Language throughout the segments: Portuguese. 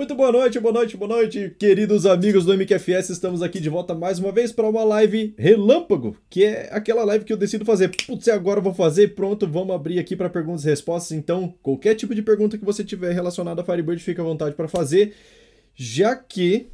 Muito boa noite, boa noite, boa noite, queridos amigos do MQFS. Estamos aqui de volta mais uma vez para uma live relâmpago, que é aquela live que eu decido fazer. Putz, agora eu vou fazer, pronto, vamos abrir aqui para perguntas e respostas. Então, qualquer tipo de pergunta que você tiver relacionada a Firebird, fica à vontade para fazer, já que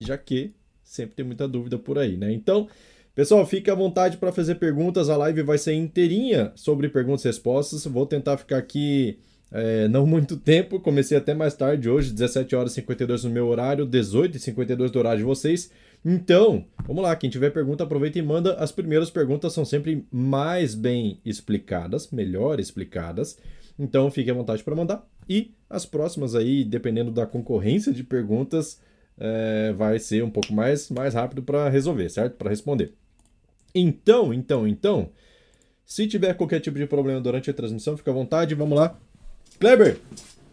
já que sempre tem muita dúvida por aí, né? Então, pessoal, fique à vontade para fazer perguntas. A live vai ser inteirinha sobre perguntas e respostas. Vou tentar ficar aqui é, não muito tempo, comecei até mais tarde hoje, 17 horas e 52 no meu horário, 18 e 52 do horário de vocês. Então, vamos lá, quem tiver pergunta, aproveita e manda. As primeiras perguntas são sempre mais bem explicadas, melhor explicadas. Então, fique à vontade para mandar. E as próximas aí, dependendo da concorrência de perguntas, é, vai ser um pouco mais, mais rápido para resolver, certo? Para responder. Então, então, então, se tiver qualquer tipo de problema durante a transmissão, fica à vontade, vamos lá. Kleber,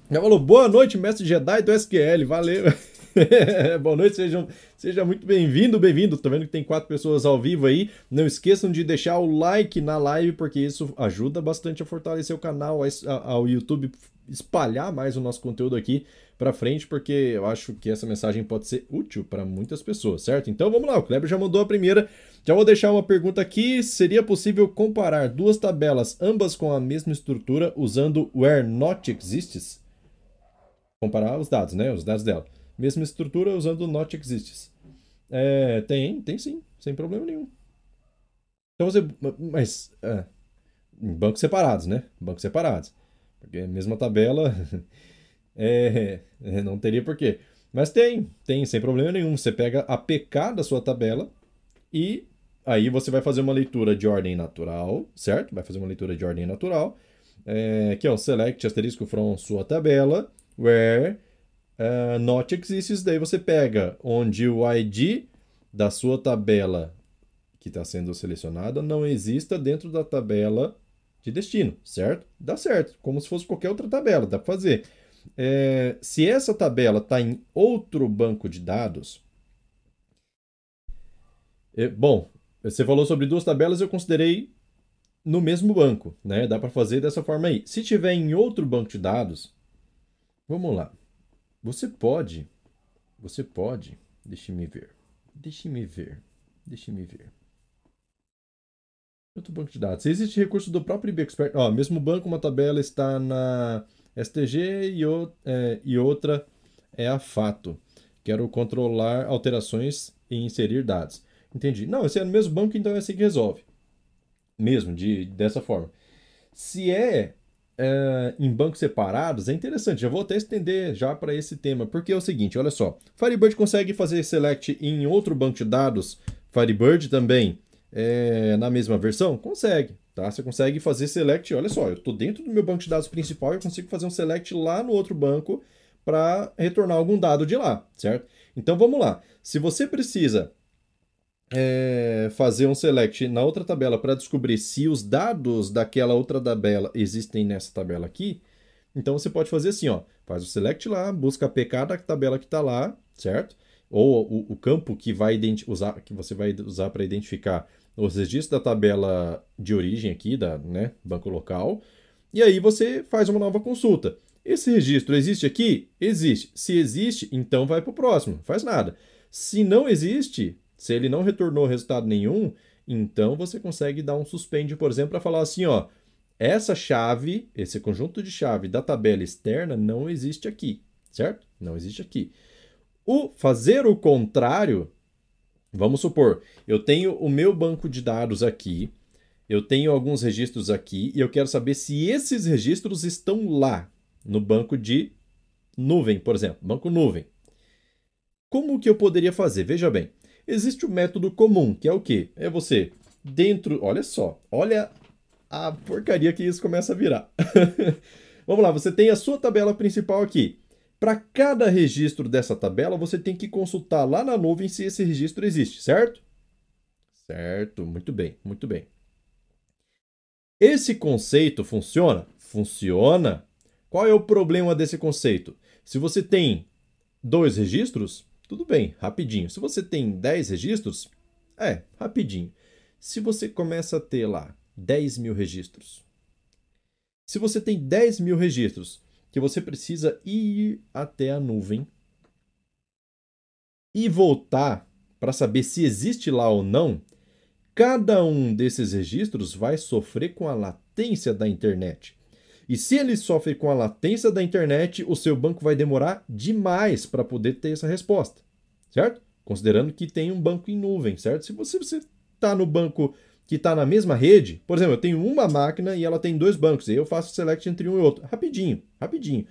já falou boa noite, mestre Jedi do SQL, valeu. boa noite, sejam, seja muito bem-vindo, bem-vindo. Tô vendo que tem quatro pessoas ao vivo aí. Não esqueçam de deixar o like na live, porque isso ajuda bastante a fortalecer o canal, ao YouTube espalhar mais o nosso conteúdo aqui para frente, porque eu acho que essa mensagem pode ser útil para muitas pessoas, certo? Então vamos lá, o Kleber já mandou a primeira. Já vou deixar uma pergunta aqui. Seria possível comparar duas tabelas, ambas com a mesma estrutura, usando where not exists? Comparar os dados, né? Os dados dela. Mesma estrutura usando not exists. É, tem, tem sim, sem problema nenhum. Então você. Mas. É, em bancos separados, né? Bancos separados. Porque a mesma tabela. É, é, não teria porquê. Mas tem, tem, sem problema nenhum. Você pega a PK da sua tabela e aí você vai fazer uma leitura de ordem natural, certo? Vai fazer uma leitura de ordem natural, é, que é o select asterisco from sua tabela, where uh, not exists. Daí você pega onde o ID da sua tabela que está sendo selecionada não exista dentro da tabela de destino, certo? Dá certo, como se fosse qualquer outra tabela, dá para fazer. É, se essa tabela está em outro banco de dados, é, bom, você falou sobre duas tabelas, eu considerei no mesmo banco, né? Dá para fazer dessa forma aí. Se tiver em outro banco de dados, vamos lá. Você pode, você pode, deixe-me ver, deixe-me ver, deixe-me ver. Outro banco de dados. Se existe recurso do próprio IBExpert, ó, mesmo banco, uma tabela está na STG e, o, é, e outra é a Fato. Quero controlar alterações e inserir dados. Entendi. Não, esse é no mesmo banco, então é assim que resolve. Mesmo, de, dessa forma. Se é, é em bancos separados, é interessante. Já vou até estender já para esse tema, porque é o seguinte, olha só. Firebird consegue fazer select em outro banco de dados, Firebird também, é, na mesma versão? Consegue. Tá? Você consegue fazer select, olha só, eu estou dentro do meu banco de dados principal e eu consigo fazer um select lá no outro banco para retornar algum dado de lá, certo? Então vamos lá. Se você precisa é, fazer um select na outra tabela para descobrir se os dados daquela outra tabela existem nessa tabela aqui, então você pode fazer assim, ó, faz o select lá, busca a PK da tabela que está lá, certo? Ou o, o campo que, vai usar, que você vai usar para identificar os registros da tabela de origem aqui, da né, banco local, e aí você faz uma nova consulta. Esse registro existe aqui? Existe. Se existe, então vai para o próximo, faz nada. Se não existe, se ele não retornou resultado nenhum, então você consegue dar um suspende, por exemplo, para falar assim, ó, essa chave, esse conjunto de chave da tabela externa não existe aqui, certo? Não existe aqui. O fazer o contrário Vamos supor, eu tenho o meu banco de dados aqui, eu tenho alguns registros aqui e eu quero saber se esses registros estão lá no banco de nuvem, por exemplo, banco nuvem. Como que eu poderia fazer? Veja bem, existe o método comum, que é o quê? É você dentro, olha só, olha a porcaria que isso começa a virar. Vamos lá, você tem a sua tabela principal aqui. Para cada registro dessa tabela, você tem que consultar lá na nuvem se esse registro existe, certo? Certo, muito bem, muito bem. Esse conceito funciona? Funciona. Qual é o problema desse conceito? Se você tem dois registros, tudo bem, rapidinho. Se você tem 10 registros, é, rapidinho. Se você começa a ter lá 10 mil registros, se você tem 10 mil registros que você precisa ir até a nuvem e voltar para saber se existe lá ou não, cada um desses registros vai sofrer com a latência da internet. E se ele sofre com a latência da internet, o seu banco vai demorar demais para poder ter essa resposta, certo? Considerando que tem um banco em nuvem, certo? Se você está no banco que está na mesma rede, por exemplo, eu tenho uma máquina e ela tem dois bancos, e eu faço select entre um e outro, rapidinho, rapidinho.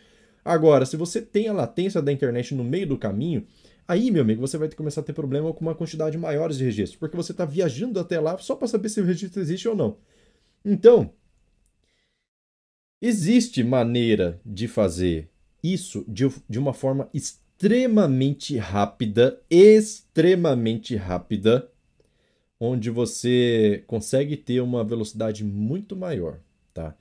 Agora, se você tem a latência da internet no meio do caminho, aí, meu amigo, você vai ter que começar a ter problema com uma quantidade maior de registros, porque você está viajando até lá só para saber se o registro existe ou não. Então, existe maneira de fazer isso de, de uma forma extremamente rápida, extremamente rápida, onde você consegue ter uma velocidade muito maior, tá?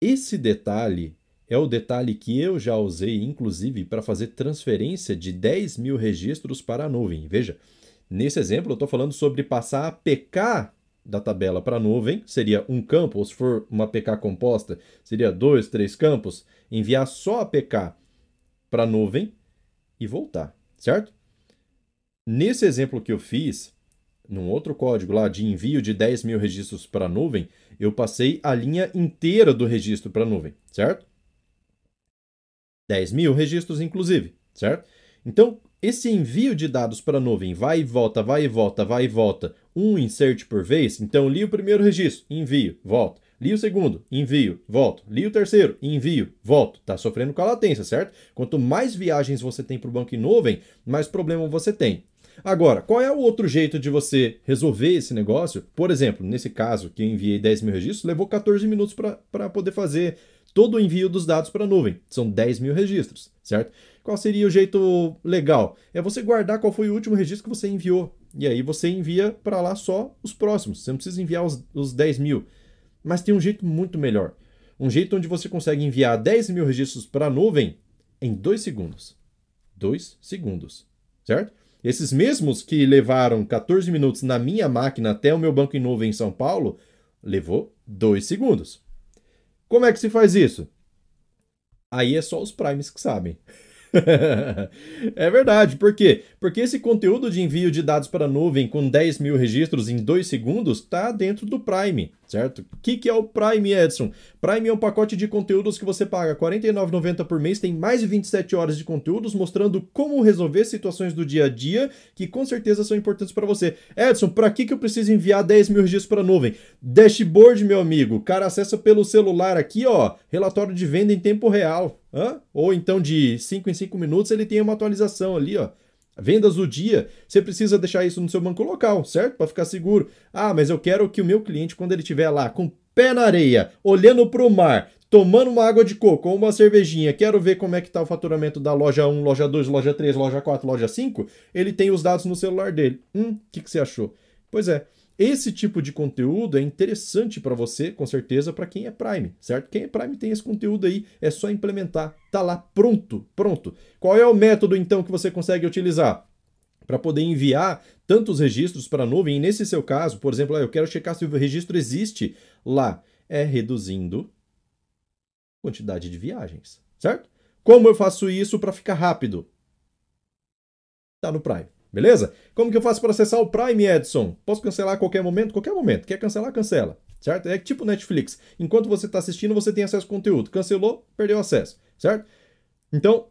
Esse detalhe é o detalhe que eu já usei, inclusive, para fazer transferência de 10 mil registros para a nuvem. Veja, nesse exemplo eu estou falando sobre passar a PK da tabela para a nuvem, seria um campo, ou se for uma PK composta, seria dois, três campos, enviar só a PK para a nuvem e voltar, certo? Nesse exemplo que eu fiz, num outro código lá de envio de 10 mil registros para a nuvem, eu passei a linha inteira do registro para a nuvem, certo? 10 mil registros, inclusive, certo? Então, esse envio de dados para a nuvem vai e volta, vai e volta, vai e volta, um insert por vez. Então, li o primeiro registro, envio, volto. Li o segundo, envio, volto. Li o terceiro, envio, volto. Está sofrendo com a latência, certo? Quanto mais viagens você tem para o banco em nuvem, mais problema você tem. Agora, qual é o outro jeito de você resolver esse negócio? Por exemplo, nesse caso que eu enviei 10 mil registros, levou 14 minutos para poder fazer todo o envio dos dados para a nuvem. São 10 mil registros, certo? Qual seria o jeito legal? É você guardar qual foi o último registro que você enviou. E aí você envia para lá só os próximos. Você não precisa enviar os, os 10 mil. Mas tem um jeito muito melhor. Um jeito onde você consegue enviar 10 mil registros para a nuvem em 2 segundos. 2 segundos, certo? Esses mesmos que levaram 14 minutos na minha máquina até o meu banco em nuvem em São Paulo, levou 2 segundos. Como é que se faz isso? Aí é só os primes que sabem. é verdade, por quê? Porque esse conteúdo de envio de dados para a nuvem com 10 mil registros em 2 segundos está dentro do Prime, certo? O que, que é o Prime, Edson? Prime é um pacote de conteúdos que você paga R$ 49,90 por mês, tem mais de 27 horas de conteúdos mostrando como resolver situações do dia a dia que com certeza são importantes para você. Edson, para que, que eu preciso enviar 10 mil registros para a nuvem? Dashboard, meu amigo. O cara acessa pelo celular aqui, ó, relatório de venda em tempo real. Hã? Ou então de 5 em 5 minutos ele tem uma atualização ali, ó. Vendas do dia, você precisa deixar isso no seu banco local, certo? Para ficar seguro. Ah, mas eu quero que o meu cliente, quando ele estiver lá com o pé na areia, olhando para o mar, tomando uma água de coco ou uma cervejinha, quero ver como é que está o faturamento da loja 1, loja 2, loja 3, loja 4, loja 5, ele tem os dados no celular dele. Hum, o que, que você achou? Pois é, esse tipo de conteúdo é interessante para você, com certeza, para quem é Prime, certo? Quem é Prime tem esse conteúdo aí, é só implementar, tá lá pronto, pronto. Qual é o método então que você consegue utilizar? Para poder enviar tantos registros para a nuvem, e nesse seu caso, por exemplo, eu quero checar se o registro existe lá, é reduzindo a quantidade de viagens, certo? Como eu faço isso para ficar rápido? Tá no Prime. Beleza? Como que eu faço para acessar o Prime, Edson? Posso cancelar a qualquer momento? Qualquer momento. Quer cancelar? Cancela. Certo? É tipo Netflix. Enquanto você está assistindo, você tem acesso ao conteúdo. Cancelou, perdeu acesso. Certo? Então,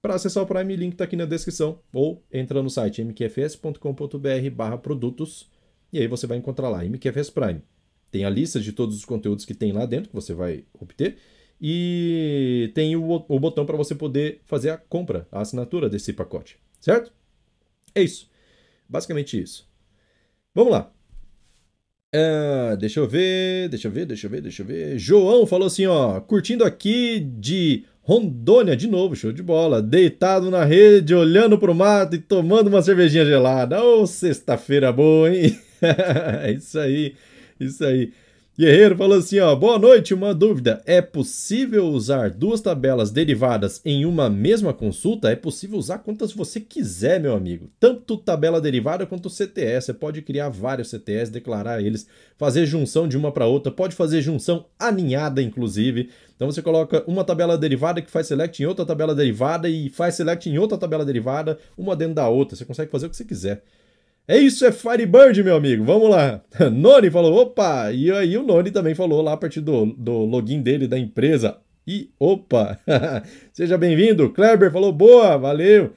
para acessar o Prime, link está aqui na descrição. Ou entra no site mqfs.com.br barra produtos e aí você vai encontrar lá, MQFS Prime. Tem a lista de todos os conteúdos que tem lá dentro, que você vai obter. E tem o, o botão para você poder fazer a compra, a assinatura desse pacote. Certo? É isso. Basicamente isso. Vamos lá. Uh, deixa eu ver, deixa eu ver, deixa eu ver, deixa eu ver. João falou assim, ó, curtindo aqui de Rondônia de novo, show de bola. Deitado na rede, olhando pro mato e tomando uma cervejinha gelada. Ô, oh, sexta-feira boa, hein? isso aí, isso aí. Guerreiro falou assim, ó, boa noite, uma dúvida, é possível usar duas tabelas derivadas em uma mesma consulta? É possível usar quantas você quiser, meu amigo, tanto tabela derivada quanto CTS, você pode criar vários CTS, declarar eles, fazer junção de uma para outra, pode fazer junção aninhada, inclusive, então você coloca uma tabela derivada que faz select em outra tabela derivada e faz select em outra tabela derivada, uma dentro da outra, você consegue fazer o que você quiser. É isso, é Firebird, meu amigo. Vamos lá. Noni falou, opa! E aí o Noni também falou lá a partir do, do login dele da empresa. E opa! Seja bem-vindo. Kleber falou, boa, valeu.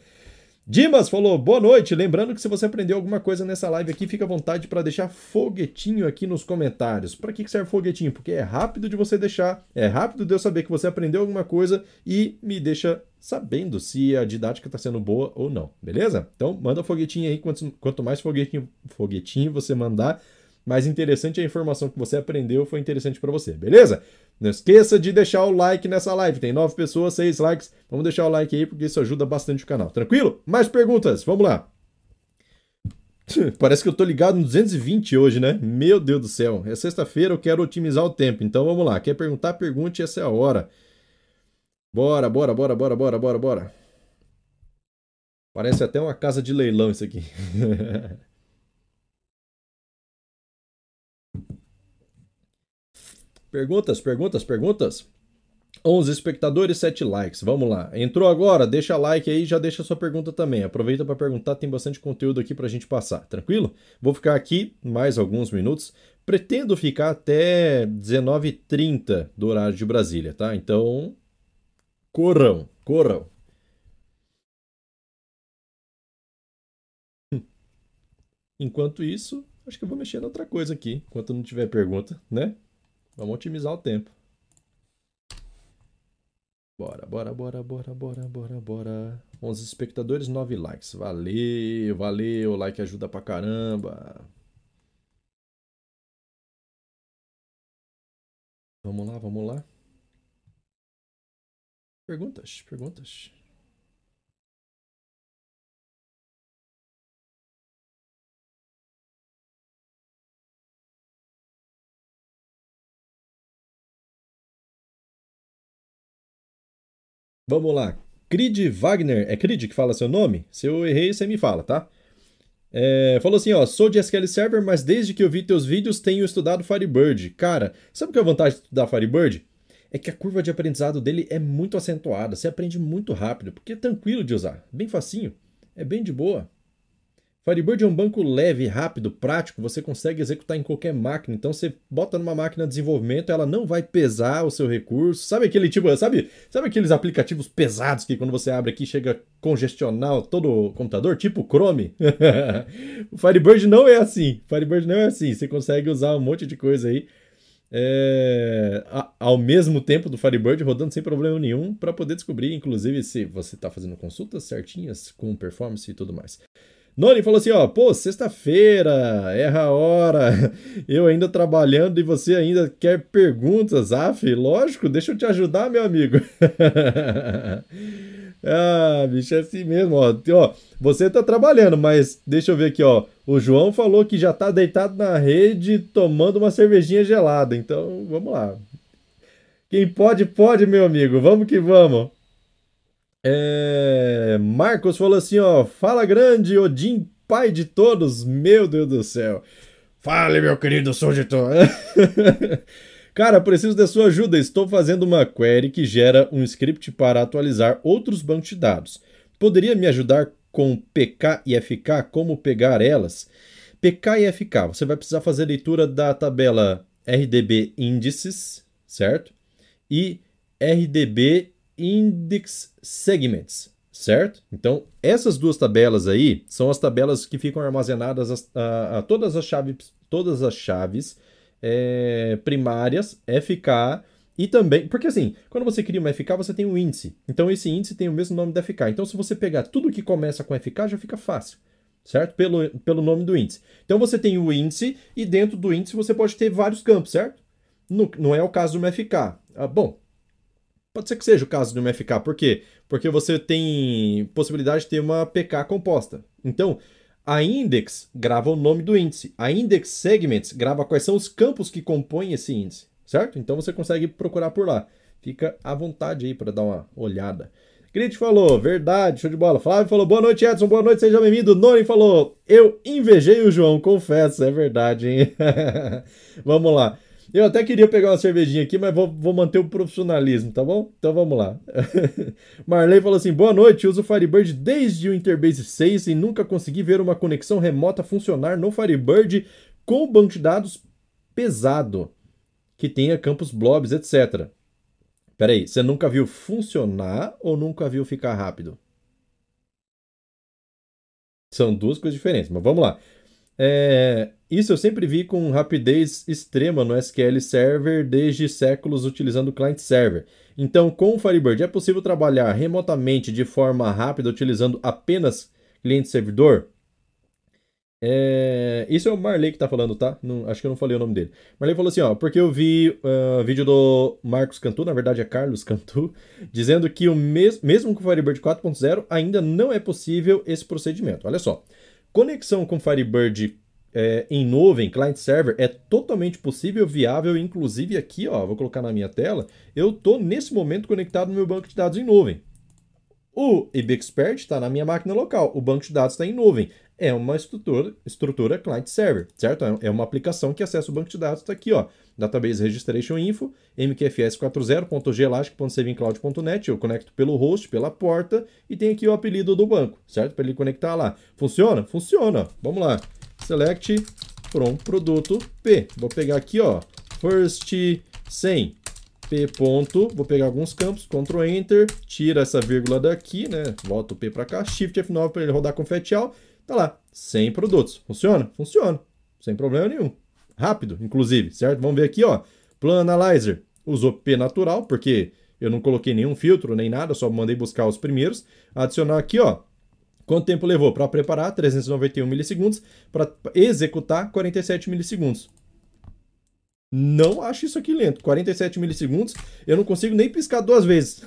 Dimas falou, boa noite. Lembrando que se você aprendeu alguma coisa nessa live aqui, fica à vontade para deixar foguetinho aqui nos comentários. Para que serve foguetinho? Porque é rápido de você deixar, é rápido de eu saber que você aprendeu alguma coisa e me deixa sabendo se a didática está sendo boa ou não, beleza? Então manda foguetinho aí, quanto, quanto mais foguetinho, foguetinho você mandar, mais interessante a informação que você aprendeu foi interessante para você, beleza? Não esqueça de deixar o like nessa live. Tem nove pessoas, seis likes. Vamos deixar o like aí porque isso ajuda bastante o canal. Tranquilo? Mais perguntas? Vamos lá. Parece que eu tô ligado no 220 hoje, né? Meu Deus do céu. É sexta-feira, eu quero otimizar o tempo. Então vamos lá. Quer perguntar? Pergunte, essa é a hora. Bora, bora, bora, bora, bora, bora, bora. Parece até uma casa de leilão isso aqui. Perguntas, perguntas, perguntas? 11 espectadores, 7 likes. Vamos lá. Entrou agora? Deixa like aí, já deixa sua pergunta também. Aproveita para perguntar, tem bastante conteúdo aqui para a gente passar. Tranquilo? Vou ficar aqui mais alguns minutos. Pretendo ficar até 19h30 do horário de Brasília, tá? Então, corram, corram. Enquanto isso, acho que eu vou mexer em outra coisa aqui, enquanto não tiver pergunta, né? Vamos otimizar o tempo. Bora, bora, bora, bora, bora, bora, bora. 11 espectadores, 9 likes. Valeu, valeu. Like ajuda pra caramba. Vamos lá, vamos lá. Perguntas, perguntas. Vamos lá. Creed Wagner, é Creed que fala seu nome? Se eu errei, você me fala, tá? É, falou assim, ó, sou de SQL Server, mas desde que eu vi teus vídeos tenho estudado Firebird. Cara, sabe o que é a vantagem de estudar Firebird? É que a curva de aprendizado dele é muito acentuada, você aprende muito rápido, porque é tranquilo de usar, bem facinho, é bem de boa. Firebird é um banco leve, rápido, prático, você consegue executar em qualquer máquina. Então você bota numa máquina de desenvolvimento, ela não vai pesar o seu recurso. Sabe aquele tipo, sabe, sabe aqueles aplicativos pesados que quando você abre aqui chega a congestionar todo o computador, tipo Chrome? o Firebird não é assim. Firebird não é assim. Você consegue usar um monte de coisa aí é, ao mesmo tempo do Firebird rodando sem problema nenhum para poder descobrir, inclusive, se você está fazendo consultas certinhas com performance e tudo mais. Noni falou assim, ó, pô, sexta-feira, erra a hora, eu ainda trabalhando e você ainda quer perguntas, af, lógico, deixa eu te ajudar, meu amigo. ah, bicho, é assim mesmo, ó. ó. Você tá trabalhando, mas deixa eu ver aqui, ó. O João falou que já tá deitado na rede tomando uma cervejinha gelada, então vamos lá. Quem pode, pode, meu amigo, vamos que vamos. É... Marcos falou assim, ó, fala grande, Odin, pai de todos, meu Deus do céu. Fale, meu querido Sojitor. Cara, preciso da sua ajuda. Estou fazendo uma query que gera um script para atualizar outros bancos de dados. Poderia me ajudar com PK e FK, como pegar elas? PK e FK, você vai precisar fazer leitura da tabela RDB índices, certo? E RDB Index Segments, certo? Então, essas duas tabelas aí são as tabelas que ficam armazenadas a, a todas as chaves, todas as chaves é, primárias, FK e também, porque assim, quando você cria uma FK, você tem um índice. Então, esse índice tem o mesmo nome da FK. Então, se você pegar tudo que começa com FK, já fica fácil certo? Pelo, pelo nome do índice. Então você tem o índice e dentro do índice você pode ter vários campos, certo? No, não é o caso de uma FK. Ah, bom, Pode ser que seja o caso de uma FK. Por quê? Porque você tem possibilidade de ter uma PK composta. Então, A index grava o nome do índice. A index segments grava quais são os campos que compõem esse índice, certo? Então você consegue procurar por lá. Fica à vontade aí para dar uma olhada. Grit falou, verdade, show de bola. Flávio falou, boa noite, Edson, boa noite, seja bem-vindo. Noni falou, eu invejei o João, confesso, é verdade, hein? Vamos lá. Eu até queria pegar uma cervejinha aqui, mas vou, vou manter o profissionalismo, tá bom? Então vamos lá. Marley falou assim: boa noite, uso o Firebird desde o Interbase 6 e nunca consegui ver uma conexão remota funcionar no Firebird com o banco de dados pesado, que tenha campos blobs, etc. Peraí, você nunca viu funcionar ou nunca viu ficar rápido? São duas coisas diferentes, mas vamos lá. É, isso eu sempre vi com rapidez extrema no SQL Server desde séculos utilizando client server. Então, com o Firebird é possível trabalhar remotamente de forma rápida utilizando apenas cliente servidor? É... Isso é o Marley que está falando, tá? Não, acho que eu não falei o nome dele. Marley falou assim, ó, porque eu vi uh, vídeo do Marcos Cantu, na verdade é Carlos Cantu, dizendo que o mes mesmo com o Firebird 4.0 ainda não é possível esse procedimento. Olha só. Conexão com Firebird é, em nuvem, client server, é totalmente possível, viável, inclusive aqui, ó, vou colocar na minha tela, eu estou nesse momento conectado no meu banco de dados em nuvem. O IBExpert está na minha máquina local, o banco de dados está em nuvem. É uma estrutura, estrutura client-server, certo? É uma aplicação que acessa o banco de dados, está aqui, ó, Database Registration Info, mqfs40.gelastic.savingcloud.net, eu conecto pelo host, pela porta, e tem aqui o apelido do banco, certo? Para ele conectar lá. Funciona? Funciona. Vamos lá. Select from produto P. Vou pegar aqui, ó, first 100 P ponto, vou pegar alguns campos, Ctrl Enter, tira essa vírgula daqui, né? Volta o P para cá, Shift F9 para ele rodar com fetial. Tá lá, 100 produtos. Funciona? Funciona. Sem problema nenhum. Rápido, inclusive, certo? Vamos ver aqui, ó. Plan Analyzer usou P natural, porque eu não coloquei nenhum filtro nem nada, só mandei buscar os primeiros. Adicionar aqui, ó. Quanto tempo levou para preparar? 391 milissegundos. Para executar, 47 milissegundos. Não acho isso aqui lento. 47 milissegundos, eu não consigo nem piscar duas vezes.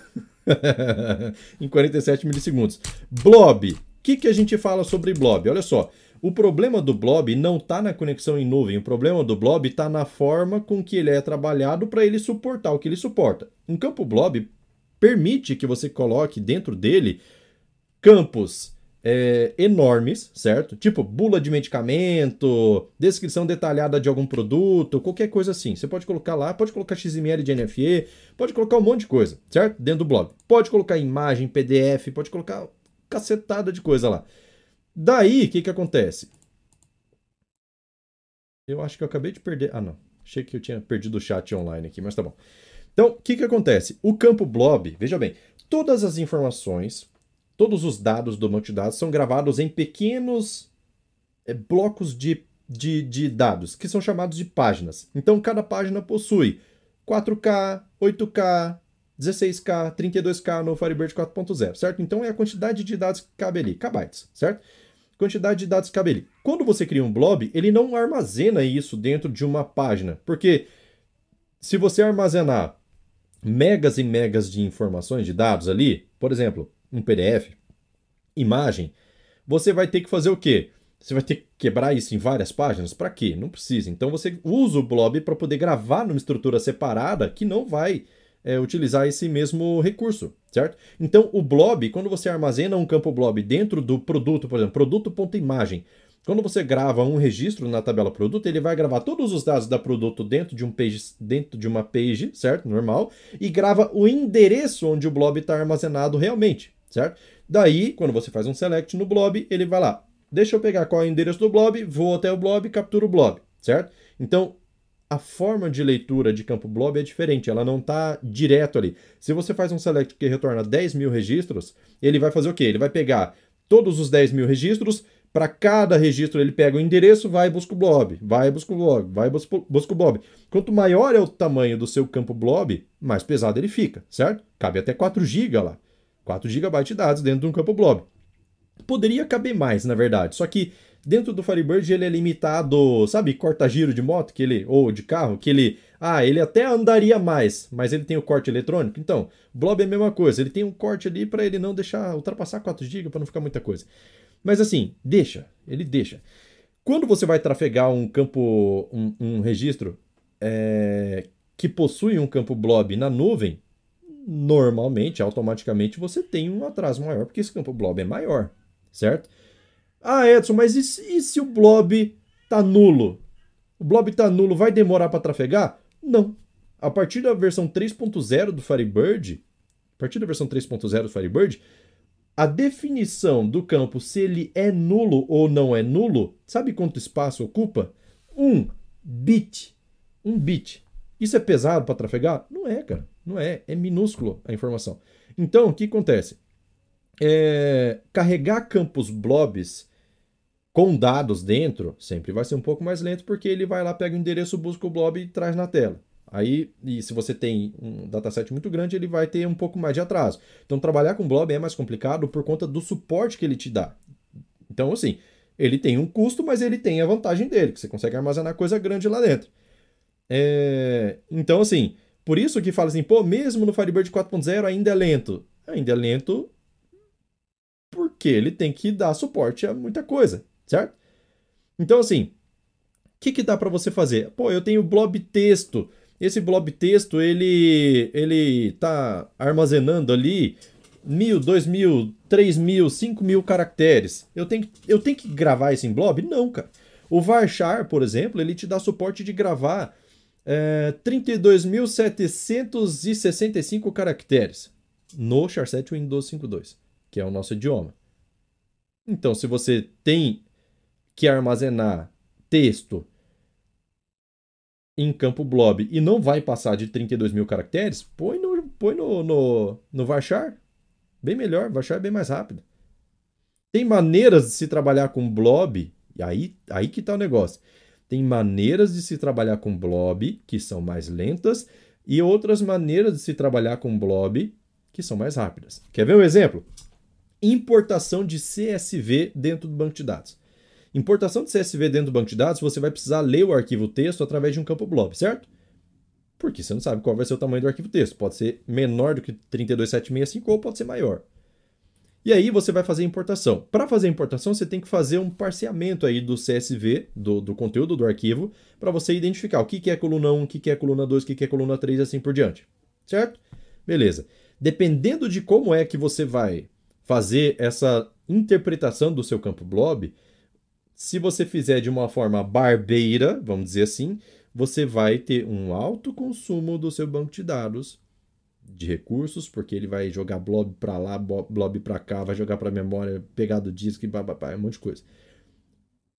em 47 milissegundos. Blob. Que, que a gente fala sobre Blob? Olha só. O problema do Blob não está na conexão em nuvem. O problema do Blob está na forma com que ele é trabalhado para ele suportar o que ele suporta. Um campo Blob permite que você coloque dentro dele campos é, enormes, certo? Tipo bula de medicamento, descrição detalhada de algum produto, qualquer coisa assim. Você pode colocar lá, pode colocar XML de NFE, pode colocar um monte de coisa, certo? Dentro do blog. Pode colocar imagem, PDF, pode colocar cacetada de coisa lá. Daí, o que, que acontece? Eu acho que eu acabei de perder. Ah, não. Achei que eu tinha perdido o chat online aqui, mas tá bom. Então, o que, que acontece? O campo blob, veja bem, todas as informações todos os dados do banco de dados são gravados em pequenos é, blocos de, de, de dados, que são chamados de páginas. Então, cada página possui 4K, 8K, 16K, 32K no Firebird 4.0, certo? Então, é a quantidade de dados que cabe ali, kbytes, certo? Quantidade de dados que cabe ali. Quando você cria um blob, ele não armazena isso dentro de uma página, porque se você armazenar megas e megas de informações, de dados ali, por exemplo, um PDF, imagem, você vai ter que fazer o quê? Você vai ter que quebrar isso em várias páginas? Para quê? Não precisa. Então você usa o blob para poder gravar numa estrutura separada que não vai é, utilizar esse mesmo recurso, certo? Então o blob, quando você armazena um campo blob dentro do produto, por exemplo, produto.imagem, quando você grava um registro na tabela produto, ele vai gravar todos os dados da produto dentro de um page, dentro de uma page, certo? Normal, e grava o endereço onde o blob está armazenado realmente certo? Daí, quando você faz um select no blob, ele vai lá. Deixa eu pegar qual é o endereço do blob, vou até o blob, capturo o blob, certo? Então, a forma de leitura de campo blob é diferente, ela não está direto ali. Se você faz um select que retorna 10 mil registros, ele vai fazer o quê? Ele vai pegar todos os 10 mil registros, para cada registro ele pega o endereço, vai e busca o blob, vai e busca o blob, vai e busca o blob. Quanto maior é o tamanho do seu campo blob, mais pesado ele fica, certo? Cabe até 4 GB lá. 4 GB de dados dentro de um campo blob. Poderia caber mais, na verdade, só que dentro do Firebird ele é limitado, sabe, corta-giro de moto que ele ou de carro, que ele, ah, ele até andaria mais, mas ele tem o corte eletrônico. Então, Blob é a mesma coisa, ele tem um corte ali para ele não deixar ultrapassar 4 GB para não ficar muita coisa. Mas assim, deixa, ele deixa. Quando você vai trafegar um campo, um, um registro é, que possui um campo blob na nuvem, normalmente, automaticamente, você tem um atraso maior, porque esse campo blob é maior, certo? Ah, Edson, mas e se, e se o blob tá nulo? O blob tá nulo, vai demorar para trafegar? Não. A partir da versão 3.0 do Firebird, a partir da versão 3.0 do Firebird, a definição do campo, se ele é nulo ou não é nulo, sabe quanto espaço ocupa? Um bit. Um bit. Isso é pesado para trafegar? Não é, cara. Não é. É minúsculo a informação. Então, o que acontece? É, carregar campos blobs com dados dentro sempre vai ser um pouco mais lento, porque ele vai lá, pega o endereço, busca o blob e traz na tela. Aí, e se você tem um dataset muito grande, ele vai ter um pouco mais de atraso. Então, trabalhar com blob é mais complicado por conta do suporte que ele te dá. Então, assim, ele tem um custo, mas ele tem a vantagem dele, que você consegue armazenar coisa grande lá dentro. É... Então, assim, por isso que fala assim, pô, mesmo no Firebird 4.0 ainda é lento. Ainda é lento porque ele tem que dar suporte a muita coisa, certo? Então, assim, o que, que dá para você fazer? Pô, eu tenho blob texto. Esse blob texto, ele, ele tá armazenando ali mil, dois mil, três mil, cinco mil caracteres. Eu tenho, eu tenho que gravar isso em blob? Não, cara. O Varchar, por exemplo, ele te dá suporte de gravar é, 32.765 caracteres no Char7 Windows 5.2, que é o nosso idioma. Então, se você tem que armazenar texto em campo blob e não vai passar de 32 mil caracteres, põe no, põe no, no, no Varchar. Bem melhor, Varchar é bem mais rápido. Tem maneiras de se trabalhar com blob, e aí, aí que está o negócio. Tem maneiras de se trabalhar com blob que são mais lentas e outras maneiras de se trabalhar com blob que são mais rápidas. Quer ver um exemplo? Importação de CSV dentro do banco de dados. Importação de CSV dentro do banco de dados, você vai precisar ler o arquivo texto através de um campo blob, certo? Porque você não sabe qual vai ser o tamanho do arquivo texto. Pode ser menor do que 32765 ou pode ser maior. E aí você vai fazer a importação. Para fazer a importação, você tem que fazer um parseamento aí do CSV, do, do conteúdo do arquivo, para você identificar o que, é coluna 1, o que, é coluna 2, o que, que é coluna 3 e assim por diante. Certo? Beleza. Dependendo de como é que você vai fazer essa interpretação do seu campo blob, se você fizer de uma forma barbeira, vamos dizer assim, você vai ter um alto consumo do seu banco de dados de recursos, porque ele vai jogar blob para lá, blob para cá, vai jogar para memória, pegar do disco e bababá, um monte de coisa.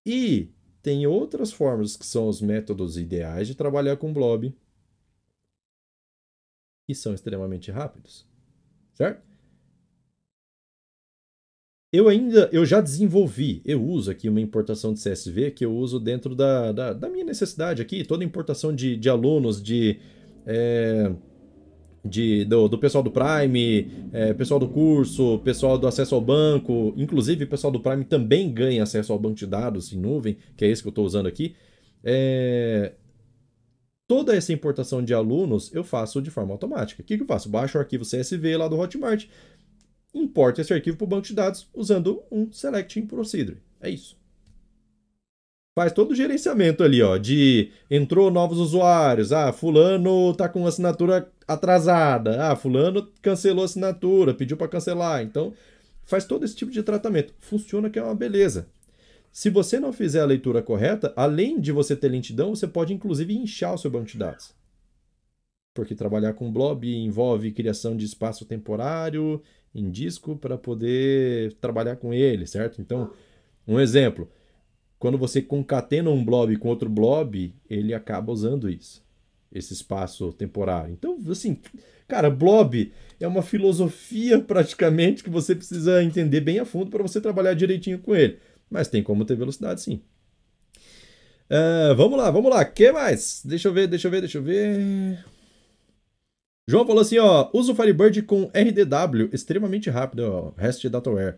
E tem outras formas que são os métodos ideais de trabalhar com blob e são extremamente rápidos, certo? Eu ainda, eu já desenvolvi, eu uso aqui uma importação de CSV que eu uso dentro da, da, da minha necessidade aqui, toda importação de, de alunos, de, é, de do, do, pessoal do Prime, é, pessoal do curso, pessoal do acesso ao banco, inclusive o pessoal do Prime também ganha acesso ao banco de dados em nuvem, que é esse que eu estou usando aqui. É, toda essa importação de alunos eu faço de forma automática. O que, que eu faço? Baixo o arquivo CSV lá do Hotmart, importa esse arquivo para o banco de dados usando um Selecting Procedure. É isso. Faz todo o gerenciamento ali, ó, de entrou novos usuários, ah, fulano tá com assinatura atrasada, ah, fulano cancelou a assinatura, pediu para cancelar. Então, faz todo esse tipo de tratamento. Funciona que é uma beleza. Se você não fizer a leitura correta, além de você ter lentidão, você pode inclusive inchar o seu banco de dados. Porque trabalhar com blob envolve criação de espaço temporário em disco para poder trabalhar com ele, certo? Então, um exemplo, quando você concatena um blob com outro blob, ele acaba usando isso, esse espaço temporário. Então, assim, cara, blob é uma filosofia praticamente que você precisa entender bem a fundo para você trabalhar direitinho com ele. Mas tem como ter velocidade, sim. Uh, vamos lá, vamos lá. Que mais? Deixa eu ver, deixa eu ver, deixa eu ver. João falou assim, ó, uso o Firebird com RDW, extremamente rápido, ó, REST Dataware.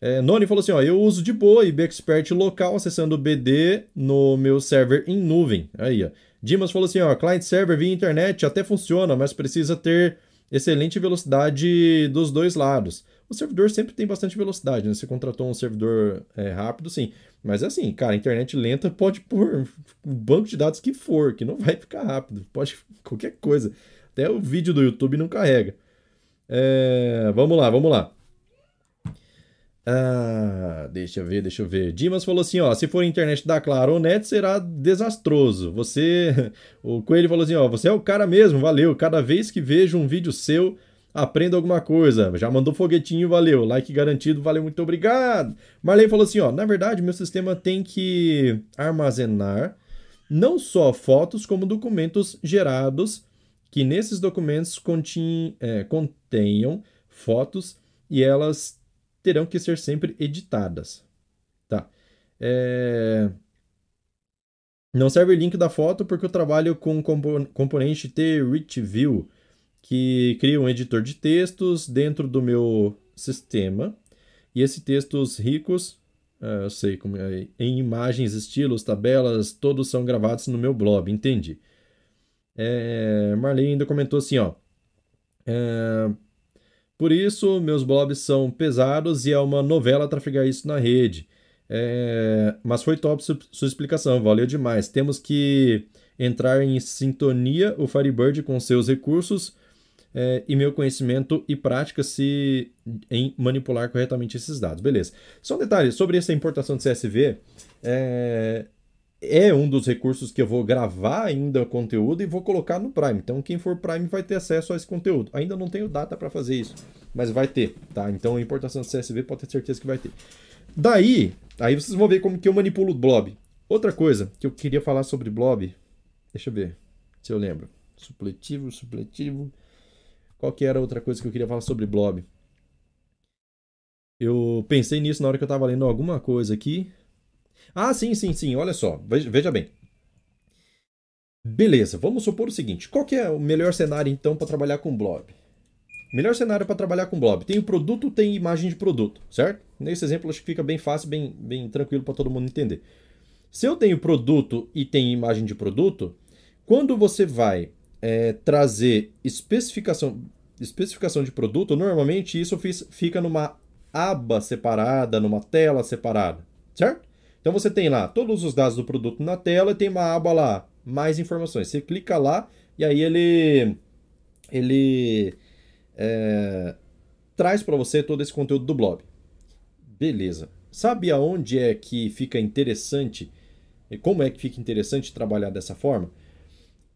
É, Noni falou assim, ó, eu uso de boa e Expert local acessando o BD no meu server em nuvem. Aí, ó. Dimas falou assim, ó, client server via internet até funciona, mas precisa ter excelente velocidade dos dois lados. O servidor sempre tem bastante velocidade, né? Você contratou um servidor é, rápido, sim. Mas assim, cara, internet lenta pode pôr um banco de dados que for, que não vai ficar rápido. Pode qualquer coisa. Até o vídeo do YouTube não carrega. É, vamos lá, vamos lá. Ah, deixa eu ver, deixa eu ver. Dimas falou assim, ó, se for internet da Claro ou Net, será desastroso. Você, o Coelho falou assim, ó, você é o cara mesmo, valeu. Cada vez que vejo um vídeo seu, aprendo alguma coisa. Já mandou foguetinho, valeu. Like garantido, valeu, muito obrigado. Marlene falou assim, ó, na verdade, meu sistema tem que armazenar não só fotos, como documentos gerados, que nesses documentos é, contenham fotos e elas terão que ser sempre editadas. Tá. É... Não serve o link da foto porque eu trabalho com componente T-Rich que cria um editor de textos dentro do meu sistema. E esses textos ricos, uh, eu sei como é, em imagens, estilos, tabelas, todos são gravados no meu blog, entendi. É, Marlene ainda comentou assim, ó. É, por isso, meus blobs são pesados e é uma novela trafegar isso na rede. É... Mas foi top sua explicação, valeu demais. Temos que entrar em sintonia o Firebird com seus recursos é, e meu conhecimento e prática se em manipular corretamente esses dados. Beleza. Só um detalhe sobre essa importação de CSV. É, é um dos recursos que eu vou gravar ainda conteúdo e vou colocar no Prime. Então, quem for Prime vai ter acesso a esse conteúdo. Ainda não tenho data para fazer isso, mas vai ter, tá? Então, a importação do CSV pode ter certeza que vai ter. Daí, aí vocês vão ver como que eu manipulo o blob. Outra coisa que eu queria falar sobre blob, deixa eu ver se eu lembro. Supletivo, supletivo. Qual que era outra coisa que eu queria falar sobre blob? Eu pensei nisso na hora que eu estava lendo alguma coisa aqui. Ah, sim, sim, sim, olha só, veja bem. Beleza, vamos supor o seguinte: qual que é o melhor cenário então para trabalhar com blob? Melhor cenário para trabalhar com blob. Tem o produto, tem imagem de produto, certo? Nesse exemplo acho que fica bem fácil, bem, bem tranquilo para todo mundo entender. Se eu tenho produto e tem imagem de produto, quando você vai é, trazer especificação, especificação de produto, normalmente isso fica numa aba separada, numa tela separada, certo? Então você tem lá todos os dados do produto na tela e tem uma aba lá, mais informações. Você clica lá e aí ele, ele é, traz para você todo esse conteúdo do blog. Beleza. Sabe aonde é que fica interessante como é que fica interessante trabalhar dessa forma?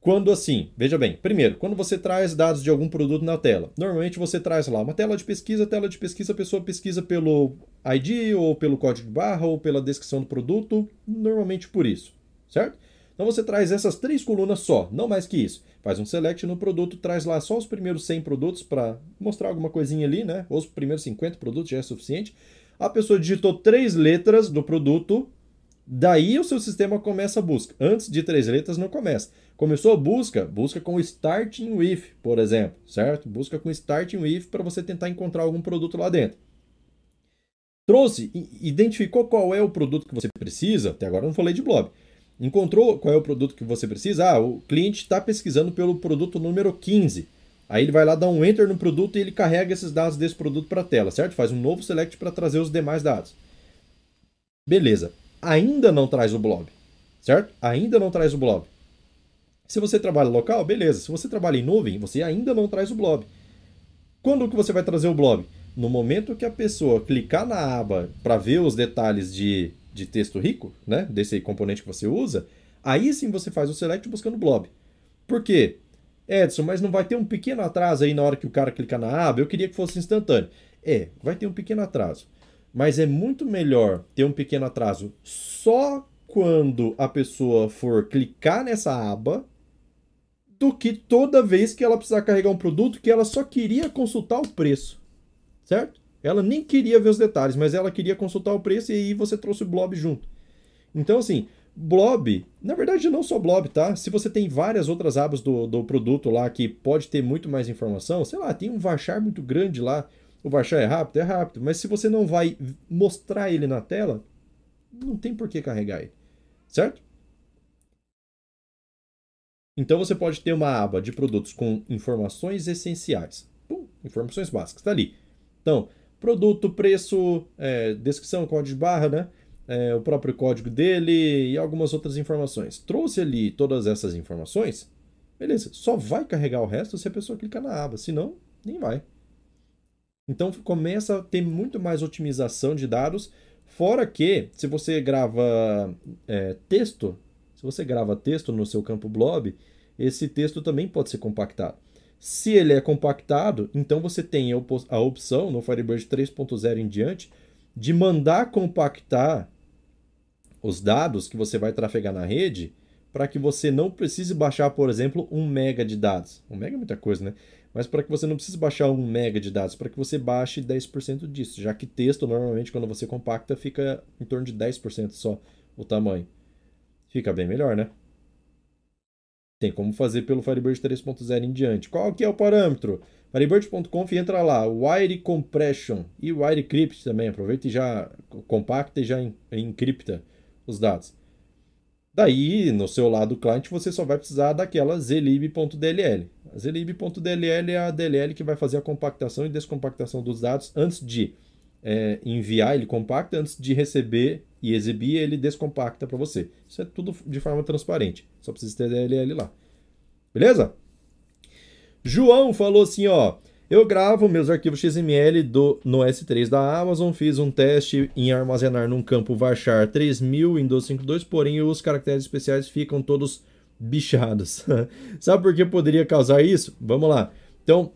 Quando assim, veja bem, primeiro, quando você traz dados de algum produto na tela, normalmente você traz lá uma tela de pesquisa, tela de pesquisa, a pessoa pesquisa pelo ID ou pelo código de barra ou pela descrição do produto, normalmente por isso, certo? Então você traz essas três colunas só, não mais que isso. Faz um select no produto, traz lá só os primeiros 100 produtos para mostrar alguma coisinha ali, né? Ou os primeiros 50 produtos já é suficiente. A pessoa digitou três letras do produto, Daí o seu sistema começa a busca. Antes de três letras não começa. Começou a busca, busca com starting with, por exemplo, certo? Busca com starting with para você tentar encontrar algum produto lá dentro. Trouxe, identificou qual é o produto que você precisa, até agora eu não falei de blog. Encontrou qual é o produto que você precisa? Ah, o cliente está pesquisando pelo produto número 15. Aí ele vai lá dar um enter no produto e ele carrega esses dados desse produto para a tela, certo? Faz um novo select para trazer os demais dados. Beleza ainda não traz o blob, certo? Ainda não traz o blob. Se você trabalha local, beleza. Se você trabalha em nuvem, você ainda não traz o blob. Quando que você vai trazer o blob? No momento que a pessoa clicar na aba para ver os detalhes de, de texto rico, né, desse componente que você usa, aí sim você faz o select buscando blob. Por quê? Edson, mas não vai ter um pequeno atraso aí na hora que o cara clicar na aba? Eu queria que fosse instantâneo. É, vai ter um pequeno atraso. Mas é muito melhor ter um pequeno atraso só quando a pessoa for clicar nessa aba do que toda vez que ela precisar carregar um produto que ela só queria consultar o preço. Certo? Ela nem queria ver os detalhes, mas ela queria consultar o preço e aí você trouxe o blob junto. Então, assim, blob, na verdade não só blob, tá? Se você tem várias outras abas do, do produto lá que pode ter muito mais informação, sei lá, tem um varchar muito grande lá o baixar é rápido? É rápido. Mas se você não vai mostrar ele na tela, não tem por que carregar ele. Certo? Então você pode ter uma aba de produtos com informações essenciais. Pum, informações básicas, está ali. Então, produto, preço, é, descrição, código de barra, né? É, o próprio código dele e algumas outras informações. Trouxe ali todas essas informações, beleza. Só vai carregar o resto se a pessoa clicar na aba, senão nem vai. Então começa a ter muito mais otimização de dados, fora que se você grava é, texto, se você grava texto no seu campo blob, esse texto também pode ser compactado. Se ele é compactado, então você tem a opção no Firebird 3.0 em diante de mandar compactar os dados que você vai trafegar na rede para que você não precise baixar, por exemplo, um mega de dados. Um mega é muita coisa, né? Mas para que você não precise baixar um mega de dados, para que você baixe 10% disso, já que texto normalmente quando você compacta fica em torno de 10% só o tamanho. Fica bem melhor, né? Tem como fazer pelo Firebird 3.0 em diante. Qual que é o parâmetro? Firebird.conf entra lá, Wire Compression e Wire Crypt também. Aproveita e já compacta e já encripta os dados. Daí, no seu lado cliente, você só vai precisar daquela zlib.dll. A zlib.dll é a DLL que vai fazer a compactação e descompactação dos dados antes de é, enviar, ele compacta, antes de receber e exibir, ele descompacta para você. Isso é tudo de forma transparente. Só precisa ter DLL lá. Beleza? João falou assim, ó. Eu gravo meus arquivos XML do, no S3 da Amazon, fiz um teste em armazenar num campo varchar 3000 em 252, porém os caracteres especiais ficam todos bichados. Sabe por que poderia causar isso? Vamos lá. Então,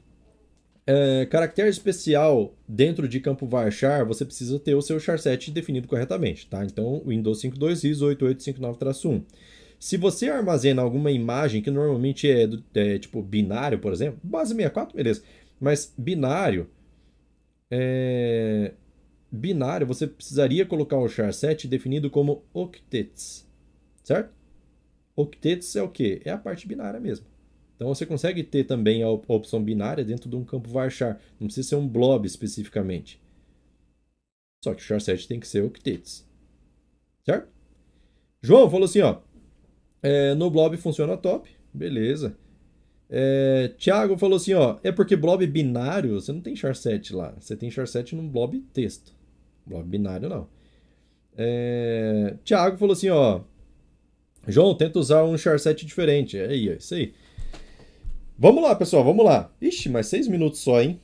é, caractere especial dentro de campo varchar, você precisa ter o seu charset definido corretamente, tá? Então, Windows 52 ISO 8859-1. Se você armazena alguma imagem que normalmente é, é, tipo binário, por exemplo, base 64, beleza. Mas binário, é... binário, você precisaria colocar o char7 definido como octets, certo? Octets é o que? É a parte binária mesmo. Então você consegue ter também a opção binária dentro de um campo varchar. Não precisa ser um blob especificamente. Só que o char7 tem que ser octets. Certo? João falou assim, ó. É, no blob funciona top. Beleza. É, Tiago falou assim, ó, é porque blob binário, você não tem char7 lá, você tem char7 num blob texto. Blob binário não. É, Tiago falou assim, ó, João, tenta usar um char7 diferente. É é isso aí. Vamos lá, pessoal, vamos lá. Ixi, mais seis minutos só, hein?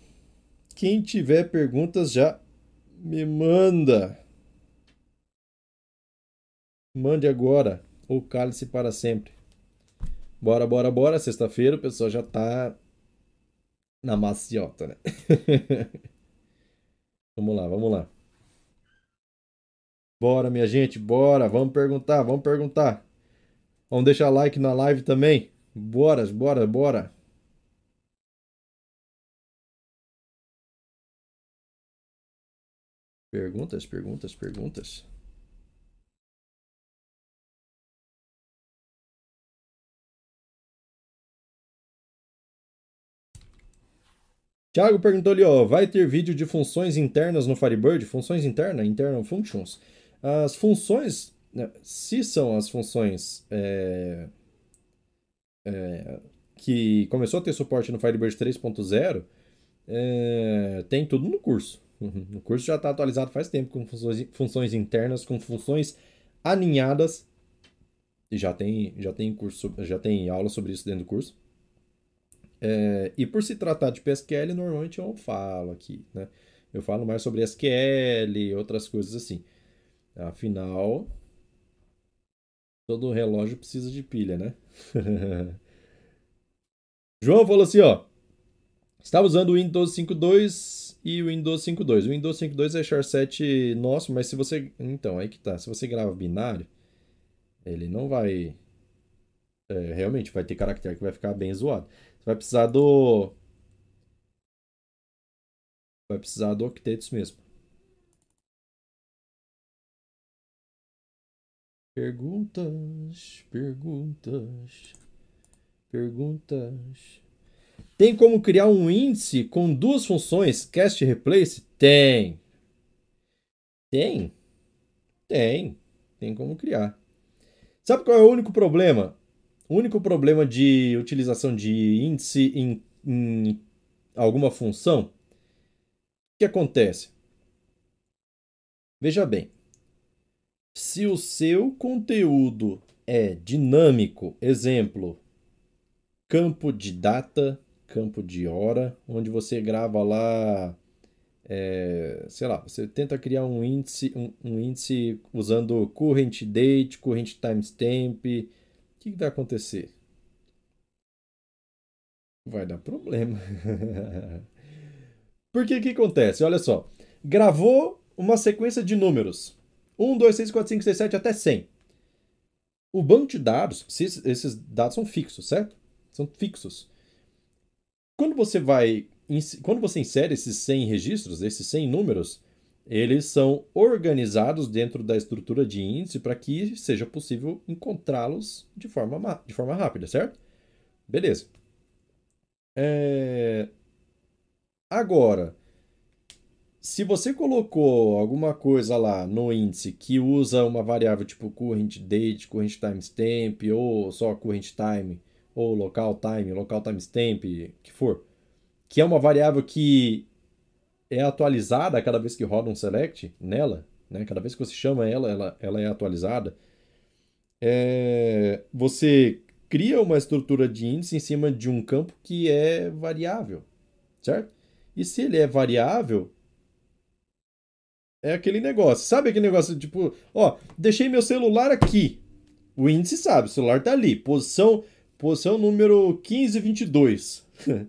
Quem tiver perguntas já me manda. Mande agora ou cale-se para sempre. Bora, bora, bora. Sexta-feira o pessoal já tá na maciota, né? vamos lá, vamos lá. Bora, minha gente, bora. Vamos perguntar, vamos perguntar. Vamos deixar like na live também. Bora, bora, bora. Perguntas, perguntas, perguntas. Tiago perguntou ali, ó, vai ter vídeo de funções internas no Firebird? Funções internas, internal functions. As funções, né, se são as funções é, é, que começou a ter suporte no Firebird 3.0, é, tem tudo no curso. Uhum. O curso já está atualizado faz tempo com funções, funções internas, com funções aninhadas. E já tem, já tem curso, já tem aula sobre isso dentro do curso. É, e por se tratar de PSQL, normalmente eu falo aqui, né? Eu falo mais sobre SQL, outras coisas assim. Afinal, todo relógio precisa de pilha, né? João falou assim, ó. Estava usando o Windows 5.2 e o Windows 5.2. O Windows 5.2 é char7 nosso, mas se você... Então, aí que tá. Se você grava binário, ele não vai... É, realmente, vai ter caractere que vai ficar bem zoado. Você vai precisar do. Vai precisar do octetos mesmo. Perguntas, perguntas, perguntas. Tem como criar um índice com duas funções cast replace? Tem. Tem. Tem. Tem como criar. Sabe qual é o único problema? o único problema de utilização de índice em, em alguma função, o que acontece? Veja bem, se o seu conteúdo é dinâmico, exemplo, campo de data, campo de hora, onde você grava lá, é, sei lá, você tenta criar um índice, um, um, índice usando current date, current timestamp. O que, que vai acontecer? Vai dar problema. Porque o que acontece? Olha só, gravou uma sequência de números. 1, 2, 3, 4, 5, 6, 7 até 100. O banco de dados, esses dados são fixos, certo? São fixos. Quando você vai, quando você insere esses 100 registros, esses 100 números, eles são organizados dentro da estrutura de índice para que seja possível encontrá-los de forma, de forma rápida, certo? Beleza. É... Agora, se você colocou alguma coisa lá no índice que usa uma variável tipo current date, current timestamp, ou só current time, ou local time, local timestamp, que for, que é uma variável que é atualizada cada vez que roda um select nela, né? cada vez que você chama ela, ela, ela é atualizada, é... você cria uma estrutura de índice em cima de um campo que é variável, certo? E se ele é variável, é aquele negócio. Sabe aquele negócio tipo, ó, deixei meu celular aqui. O índice sabe, o celular tá ali. Posição, posição número 1522.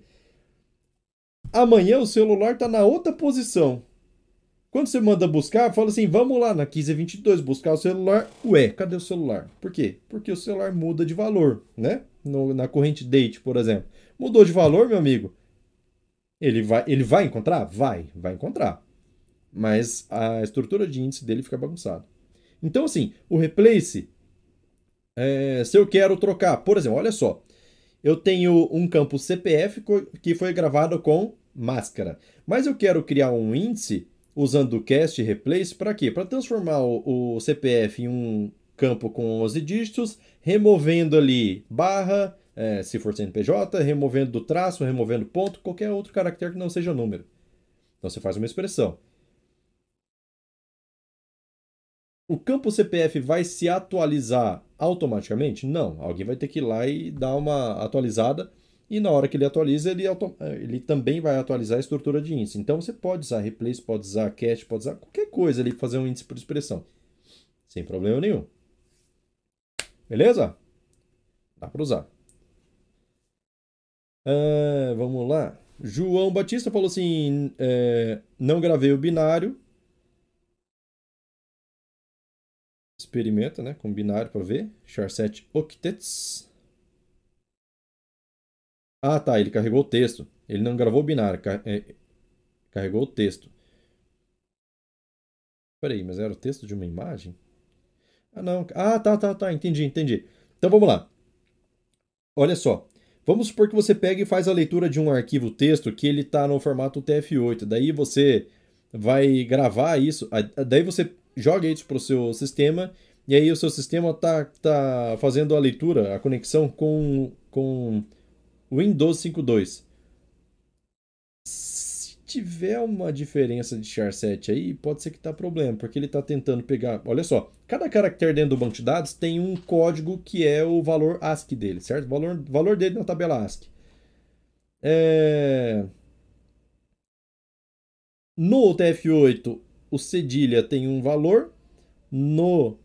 Amanhã o celular tá na outra posição. Quando você manda buscar, fala assim: vamos lá na 1522 buscar o celular. Ué, cadê o celular? Por quê? Porque o celular muda de valor, né? No, na corrente date, por exemplo. Mudou de valor, meu amigo. Ele vai, ele vai encontrar? Vai, vai encontrar mas a estrutura de índice dele fica bagunçada. Então, assim, o replace, é, se eu quero trocar, por exemplo, olha só, eu tenho um campo CPF que foi gravado com máscara, mas eu quero criar um índice usando o cast replace para quê? Para transformar o, o, CPF em um campo com 11 dígitos, removendo ali barra, é, se for CNPJ, removendo do traço, removendo ponto, qualquer outro caractere que não seja número. Então você faz uma expressão. O campo CPF vai se atualizar automaticamente? Não. Alguém vai ter que ir lá e dar uma atualizada. E na hora que ele atualiza, ele, ele também vai atualizar a estrutura de índice. Então você pode usar replace, pode usar cache, pode usar qualquer coisa ali, fazer um índice por expressão. Sem problema nenhum. Beleza? Dá para usar. Uh, vamos lá. João Batista falou assim: é, não gravei o binário, experimenta, né, com binário para ver. Char7 octets. Ah, tá, ele carregou o texto. Ele não gravou o binário, car é, carregou o texto. Peraí, mas era o texto de uma imagem? Ah, não. Ah, tá, tá, tá, entendi, entendi. Então vamos lá. Olha só. Vamos supor que você pega e faz a leitura de um arquivo texto que ele está no formato TF8. Daí você vai gravar isso. Daí você joga isso para o seu sistema e aí o seu sistema está tá fazendo a leitura, a conexão com, com Windows 5.2. Se tiver uma diferença de char7 aí, pode ser que tá problema, porque ele está tentando pegar... Olha só, cada caractere dentro do banco de dados tem um código que é o valor ASCII dele, certo? O valor, valor dele na tabela ASCII. É... No UTF-8, o cedilha tem um valor, no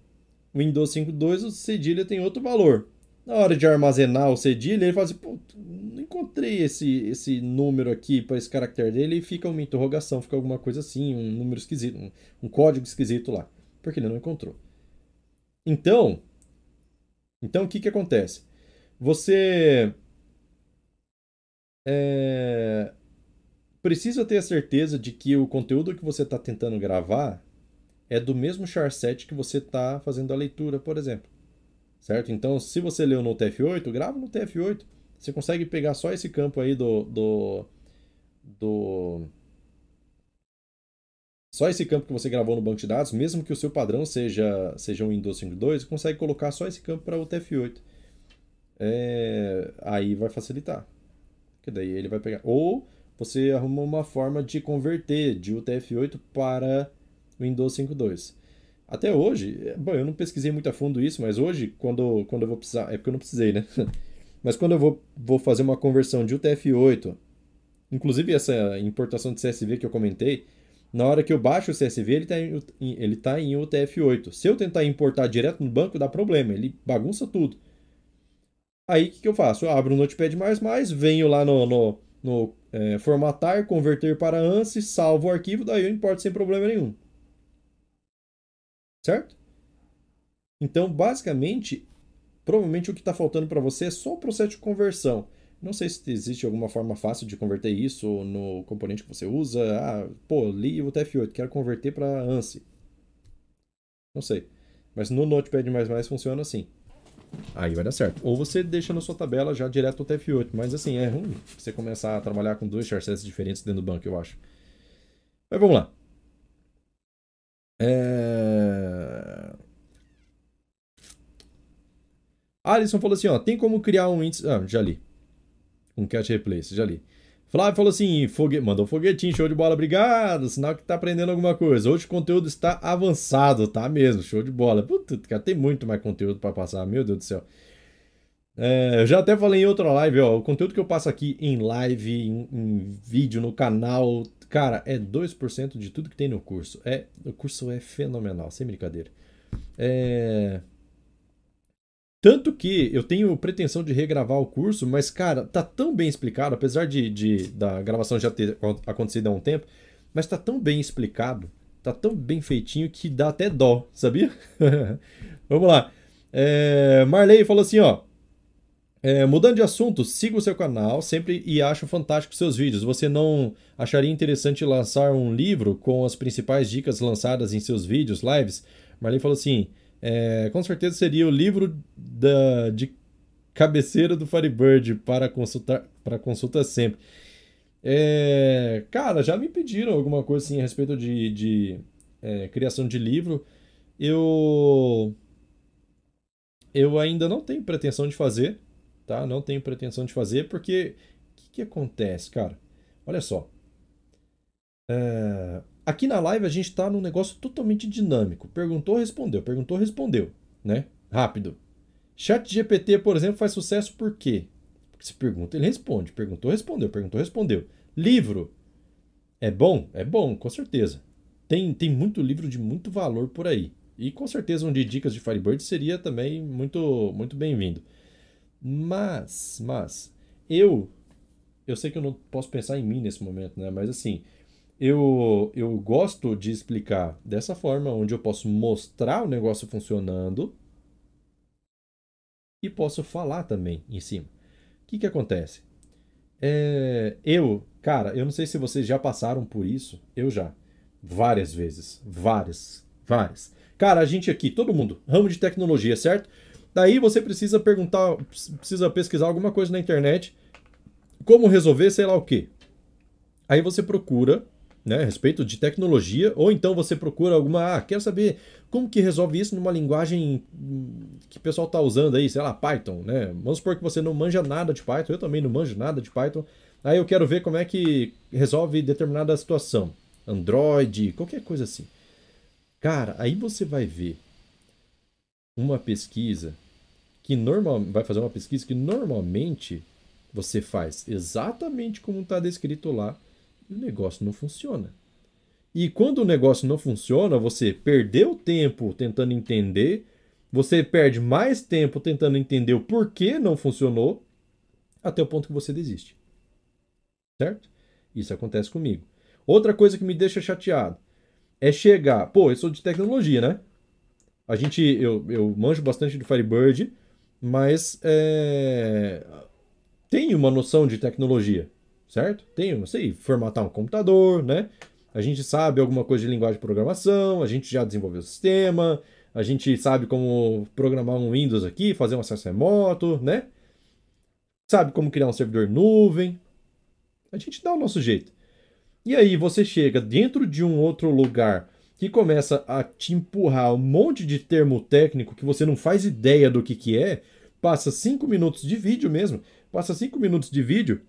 Windows 5.2 o cedilha tem outro valor. Na hora de armazenar o cedilha, ele fala assim, pô, não encontrei esse, esse número aqui para esse caractere dele e fica uma interrogação, fica alguma coisa assim, um número esquisito, um, um código esquisito lá, porque ele não encontrou. Então, então o que que acontece? Você é, precisa ter a certeza de que o conteúdo que você está tentando gravar é do mesmo charset que você está fazendo a leitura, por exemplo. Certo? Então, se você leu no TF8, grava no TF8. Você consegue pegar só esse campo aí do, do, do só esse campo que você gravou no banco de dados, mesmo que o seu padrão seja, seja um Windows 5.2, consegue colocar só esse campo para o TF8. é, aí vai facilitar. Que daí ele vai pegar. Ou você arruma uma forma de converter de UTF-8 para Windows 5.2. Até hoje, bom, eu não pesquisei muito a fundo isso, mas hoje, quando, quando eu vou precisar. É porque eu não precisei, né? mas quando eu vou, vou fazer uma conversão de UTF-8, inclusive essa importação de CSV que eu comentei, na hora que eu baixo o CSV, ele está em, ele tá em UTF-8. Se eu tentar importar direto no banco, dá problema, ele bagunça tudo. Aí o que, que, eu faço? Eu abro o Notepad, venho lá no, no, no é, formatar, converter para ANSI, salvo o arquivo, daí eu importo sem problema nenhum. Certo? Então, basicamente, provavelmente o que está faltando para você é só o processo de conversão. Não sei se existe alguma forma fácil de converter isso no componente que você usa. Ah, pô, li o TF8, quero converter para ANSI. Não sei. Mas no Notepad++ funciona assim. Aí vai dar certo. Ou você deixa na sua tabela já direto o TF8. Mas assim, é ruim você começar a trabalhar com dois charsets diferentes dentro do banco, eu acho. Mas vamos lá. É... Alisson falou assim, ó, tem como criar um índice... Ah, já li. Um cat replace, já li. Flávio falou assim, fogue... mandou foguetinho, show de bola, obrigado, sinal que tá aprendendo alguma coisa. Hoje o conteúdo está avançado, tá mesmo, show de bola. Puta, cara, tem muito mais conteúdo para passar, meu Deus do céu. É, eu já até falei em outra live, ó, o conteúdo que eu passo aqui em live, em, em vídeo, no canal, cara, é 2% de tudo que tem no curso. É, o curso é fenomenal, sem brincadeira. É... Tanto que eu tenho pretensão de regravar o curso, mas, cara, tá tão bem explicado, apesar de, de da gravação já ter acontecido há um tempo, mas tá tão bem explicado, tá tão bem feitinho que dá até dó, sabia? Vamos lá. É, Marley falou assim, ó. É, mudando de assunto, siga o seu canal sempre e acho fantástico seus vídeos. Você não acharia interessante lançar um livro com as principais dicas lançadas em seus vídeos, lives? Marley falou assim: é, com certeza seria o livro da, de cabeceira do Firebird para consultar para consulta sempre. É, cara, já me pediram alguma coisa assim a respeito de, de é, criação de livro. Eu eu ainda não tenho pretensão de fazer, tá? Não tenho pretensão de fazer porque o que, que acontece, cara? Olha só. É, Aqui na live a gente está num negócio totalmente dinâmico. Perguntou, respondeu. Perguntou, respondeu. Né? Rápido. Chat GPT, por exemplo, faz sucesso por quê? Porque se pergunta, ele responde. Perguntou, respondeu. Perguntou, respondeu. Livro. É bom? É bom, com certeza. Tem, tem muito livro de muito valor por aí. E com certeza um de dicas de Firebird seria também muito, muito bem-vindo. Mas, mas, eu, eu sei que eu não posso pensar em mim nesse momento, né? Mas assim, eu, eu gosto de explicar dessa forma, onde eu posso mostrar o negócio funcionando e posso falar também em cima. O que, que acontece? É, eu, cara, eu não sei se vocês já passaram por isso, eu já. Várias vezes. Várias. Várias. Cara, a gente aqui, todo mundo, ramo de tecnologia, certo? Daí você precisa perguntar, precisa pesquisar alguma coisa na internet, como resolver sei lá o quê. Aí você procura né, a respeito de tecnologia, ou então você procura alguma, ah, quero saber como que resolve isso numa linguagem que o pessoal está usando aí, sei lá, Python, né? Vamos supor que você não manja nada de Python, eu também não manjo nada de Python. Aí eu quero ver como é que resolve determinada situação. Android, qualquer coisa assim. Cara, aí você vai ver uma pesquisa que normal vai fazer uma pesquisa que normalmente você faz exatamente como está descrito lá o negócio não funciona. E quando o negócio não funciona, você perdeu tempo tentando entender, você perde mais tempo tentando entender o porquê não funcionou, até o ponto que você desiste. Certo? Isso acontece comigo. Outra coisa que me deixa chateado é chegar. Pô, eu sou de tecnologia, né? A gente. Eu, eu manjo bastante do Firebird, mas é, tenho uma noção de tecnologia certo? Tem, não sei, formatar um computador, né? A gente sabe alguma coisa de linguagem de programação, a gente já desenvolveu o sistema, a gente sabe como programar um Windows aqui, fazer um acesso remoto, né? Sabe como criar um servidor nuvem. A gente dá o nosso jeito. E aí você chega dentro de um outro lugar que começa a te empurrar um monte de termo técnico que você não faz ideia do que, que é, passa cinco minutos de vídeo mesmo, passa cinco minutos de vídeo,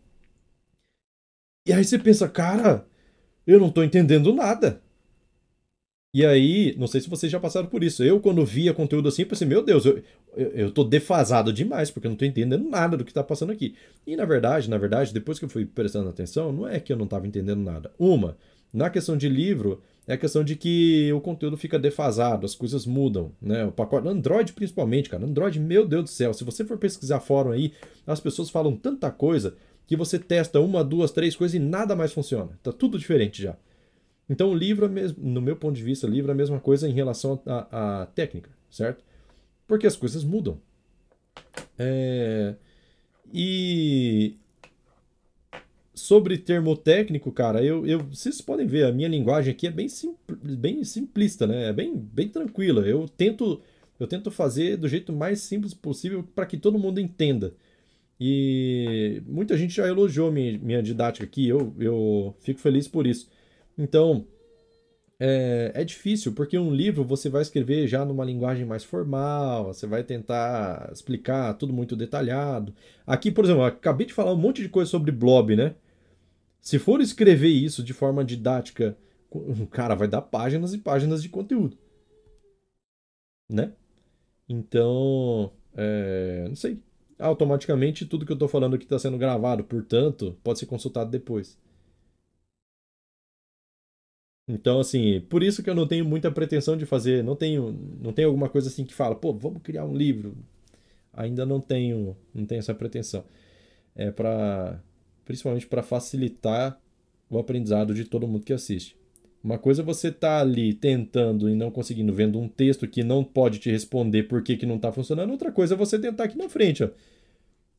e aí você pensa, cara, eu não tô entendendo nada. E aí, não sei se vocês já passaram por isso. Eu, quando via conteúdo assim, pensei, meu Deus, eu, eu, eu tô defasado demais, porque eu não tô entendendo nada do que tá passando aqui. E na verdade, na verdade, depois que eu fui prestando atenção, não é que eu não tava entendendo nada. Uma, na questão de livro, é a questão de que o conteúdo fica defasado, as coisas mudam, né? O pacote Android principalmente, cara. Android, meu Deus do céu, se você for pesquisar fórum aí, as pessoas falam tanta coisa que você testa uma, duas, três coisas e nada mais funciona. Tá tudo diferente já. Então o livro, é no meu ponto de vista, o livro é a mesma coisa em relação à técnica, certo? Porque as coisas mudam. É... E sobre termo técnico, cara, eu, eu, vocês podem ver, a minha linguagem aqui é bem, simpl, bem simplista, né? É bem, bem tranquila. Eu tento, eu tento fazer do jeito mais simples possível para que todo mundo entenda. E muita gente já elogiou minha, minha didática aqui, eu, eu fico feliz por isso. Então, é, é, difícil, porque um livro você vai escrever já numa linguagem mais formal, você vai tentar explicar tudo muito detalhado. Aqui, por exemplo, acabei de falar um monte de coisa sobre blob, né? Se for escrever isso de forma didática, cara, vai dar páginas e páginas de conteúdo. Né? Então, é, não sei. Automaticamente, tudo que eu estou falando aqui está sendo gravado, portanto, pode ser consultado depois. Então, assim, por isso que eu não tenho muita pretensão de fazer, não tenho, não tenho alguma coisa assim que fala, pô, vamos criar um livro. Ainda não tenho, não tenho essa pretensão. É para principalmente para facilitar o aprendizado de todo mundo que assiste. Uma coisa é você tá ali tentando e não conseguindo, vendo um texto que não pode te responder por que, que não está funcionando, outra coisa é você tentar aqui na frente, ó.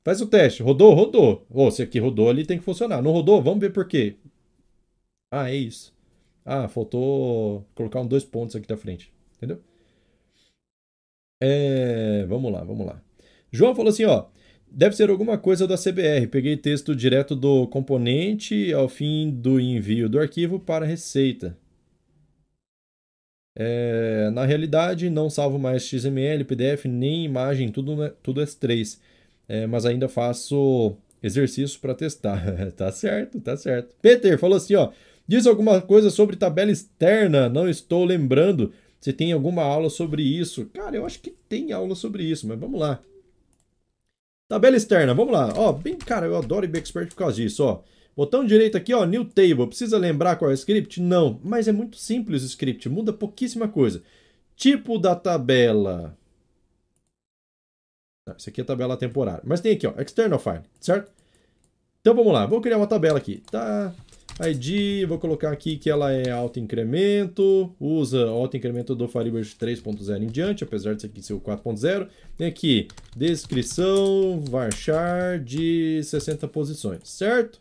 Faz o teste, rodou, rodou. Ou oh, se aqui rodou ali tem que funcionar. Não rodou, vamos ver por quê. Ah, é isso. Ah, faltou colocar um dois pontos aqui da frente. Entendeu? É, vamos lá, vamos lá. João falou assim, ó. Deve ser alguma coisa da CBR. Peguei texto direto do componente ao fim do envio do arquivo para receita. É, na realidade, não salvo mais XML, PDF, nem imagem, tudo, tudo S3. É, mas ainda faço exercício para testar. tá certo, tá certo. Peter falou assim, ó. Diz alguma coisa sobre tabela externa, não estou lembrando se tem alguma aula sobre isso. Cara, eu acho que tem aula sobre isso, mas vamos lá. Tabela externa, vamos lá. Ó, bem, cara, eu adoro IBExpert por causa disso, ó. Botão direito aqui, ó, New Table. Precisa lembrar qual é o script? Não, mas é muito simples o script, muda pouquíssima coisa. Tipo da tabela. Não, isso aqui é tabela temporária. Mas tem aqui, ó, external file, certo? Então vamos lá, vou criar uma tabela aqui. Tá, ID, vou colocar aqui que ela é auto-incremento, usa auto-incremento do Firebird 3.0 em diante, apesar de aqui ser o 4.0. Tem aqui, descrição, varchar de 60 posições, certo?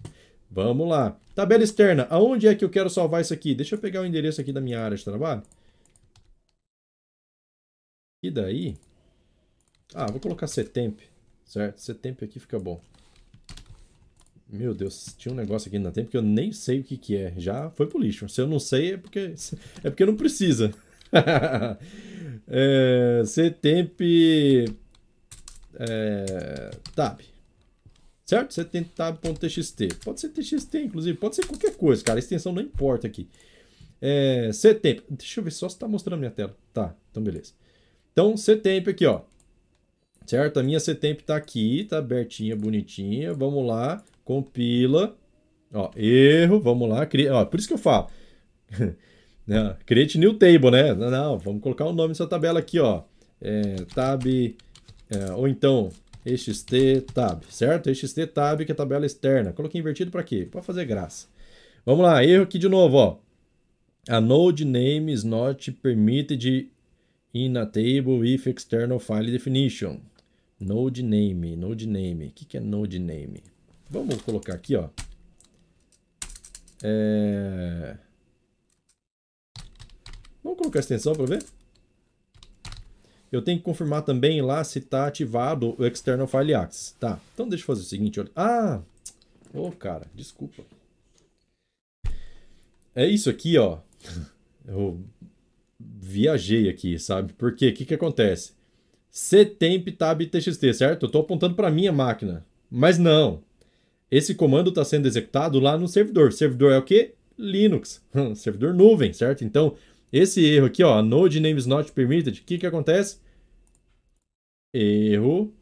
Vamos lá. Tabela externa, aonde é que eu quero salvar isso aqui? Deixa eu pegar o endereço aqui da minha área de trabalho. E daí? Ah, vou colocar Setemp, certo? Setemp aqui fica bom. Meu Deus, tinha um negócio aqui na tempo que eu nem sei o que, que é. Já foi pro lixo. Se eu não sei, é porque, é porque não precisa. é, Ctemp é, tab. Certo? Tab.txt. Pode ser txt, inclusive. Pode ser qualquer coisa, cara. A extensão não importa aqui. É, Ctemp. Deixa eu ver só se está mostrando minha tela. Tá, então beleza. Então, Ctemp aqui, ó. Certo? A minha Ctemp está aqui, tá abertinha, bonitinha. Vamos lá compila, ó, erro, vamos lá, cria, ó, por isso que eu falo, né, create new table, né, não, não, vamos colocar o nome dessa tabela aqui, ó, é, tab, é, ou então xt tab, certo? xt tab que é a tabela externa, coloquei invertido para quê? Para fazer graça. Vamos lá, erro aqui de novo, ó, a node name is not permitted in a table with external file definition. Node name, node name. O que, que é node name? Vamos colocar aqui, ó. É... Vamos colocar a extensão para ver? Eu tenho que confirmar também lá se está ativado o External File Access. Tá, então deixa eu fazer o seguinte. Olha. Ah! Ô, oh, cara, desculpa. É isso aqui, ó. Eu viajei aqui, sabe? Porque o que, que acontece? ctemp tab txt, certo? Eu estou apontando para minha máquina. Mas não. Esse comando está sendo executado lá no servidor. servidor é o quê? Linux. servidor nuvem, certo? Então, esse erro aqui, ó, node name is not permitted, o que que acontece? Erro.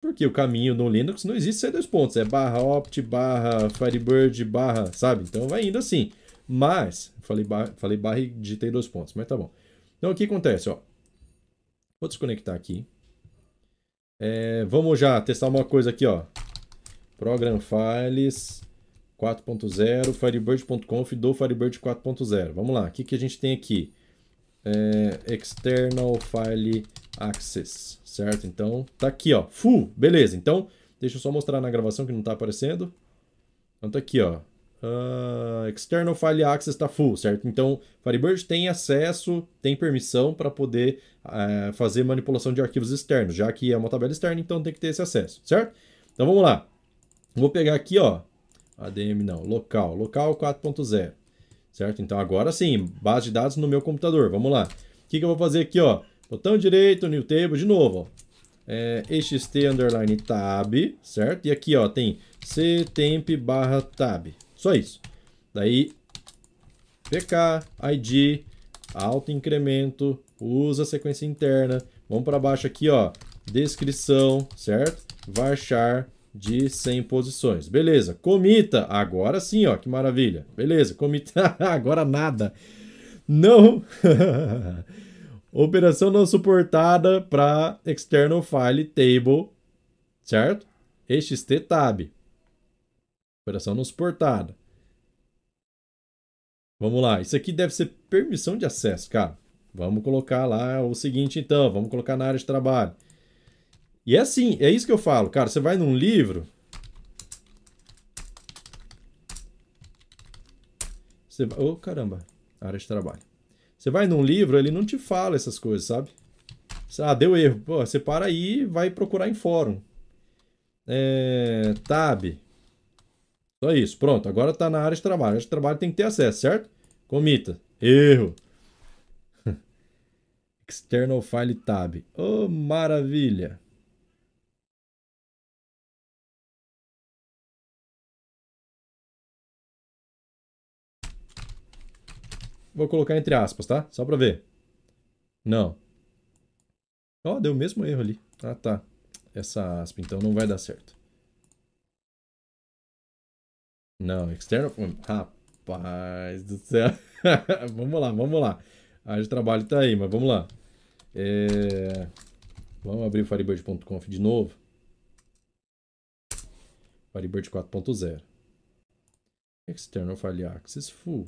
Porque o caminho no Linux não existe sem dois pontos. É barra opt, barra firebird, barra, sabe? Então vai indo assim. Mas, falei barra, falei barra e digitei dois pontos, mas tá bom. Então o que acontece, ó. Vou desconectar aqui. É, vamos já testar uma coisa aqui, ó. Program Files 4.0, firebird.conf do Firebird 4.0. Vamos lá, o que, que a gente tem aqui? É, external File Access, certo? Então, tá aqui, ó, full, beleza. Então, deixa eu só mostrar na gravação que não tá aparecendo. Então tá aqui, ó, uh, External File Access está full, certo? Então, Firebird tem acesso, tem permissão para poder uh, fazer manipulação de arquivos externos, já que é uma tabela externa, então tem que ter esse acesso, certo? Então vamos lá. Vou pegar aqui, ó, ADM não, local, local 4.0, certo? Então agora sim, base de dados no meu computador, vamos lá. O que, que eu vou fazer aqui, ó? Botão direito, new table, de novo, ó. É, xt underline tab, certo? E aqui, ó, tem ctemp barra tab, só isso. Daí, PK, ID, alto incremento, usa sequência interna. Vamos para baixo aqui, ó, descrição, certo? Varchar de 100 posições. Beleza, comita. Agora sim, ó, que maravilha. Beleza, comita. Agora nada. Não. Operação não suportada para external file table, certo? XT tab. Operação não suportada. Vamos lá. Isso aqui deve ser permissão de acesso, cara. Vamos colocar lá o seguinte, então. Vamos colocar na área de trabalho. E é assim, é isso que eu falo, cara. Você vai num livro. Você vai... Oh, caramba. Área de trabalho. Você vai num livro, ele não te fala essas coisas, sabe? Ah, deu erro. Pô, você para aí e vai procurar em fórum. É... Tab. Só isso, pronto. Agora está na área de trabalho. A área de trabalho tem que ter acesso, certo? Comita. Erro. External File Tab. Oh, maravilha. Vou colocar entre aspas, tá? Só para ver. Não. Ó, oh, deu o mesmo erro ali. Ah, tá. Essa aspa, então não vai dar certo. Não, external. Rapaz do céu. vamos lá, vamos lá. A de trabalho tá aí, mas vamos lá. É... Vamos abrir o Firebird.conf de novo. Firebird 4.0. External File Access Full.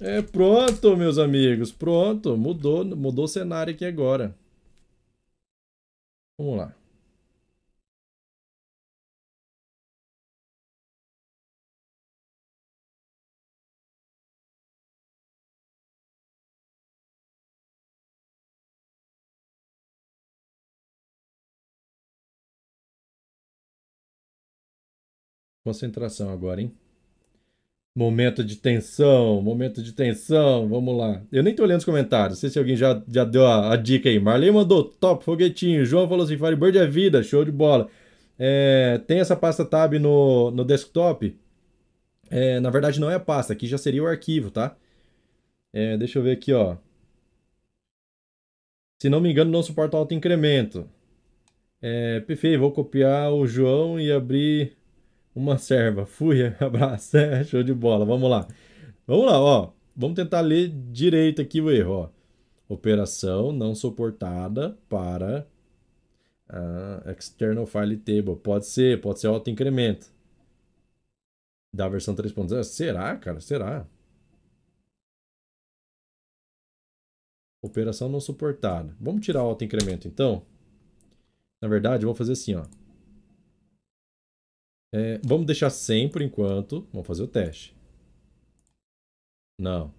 É pronto, meus amigos. Pronto. Mudou, mudou o cenário aqui agora. Vamos lá. Concentração agora, hein? Momento de tensão, momento de tensão, vamos lá. Eu nem tô olhando os comentários, não sei se alguém já, já deu a, a dica aí. Marley mandou top, foguetinho. João falou assim: Firebird é vida, show de bola. É, tem essa pasta tab no, no desktop? É, na verdade, não é a pasta, aqui já seria o arquivo, tá? É, deixa eu ver aqui, ó. Se não me engano, não suporta alto incremento. É, perfeito, vou copiar o João e abrir uma serva. Fui, abraço. É, show de bola. Vamos lá. Vamos lá, ó. Vamos tentar ler direito aqui o erro, ó. Operação não suportada para uh, external file table. Pode ser, pode ser auto incremento. Da versão 3.0. Será, cara? Será? Operação não suportada. Vamos tirar o auto incremento então? Na verdade, vamos fazer assim, ó. É, vamos deixar 100 por enquanto. Vamos fazer o teste. Não.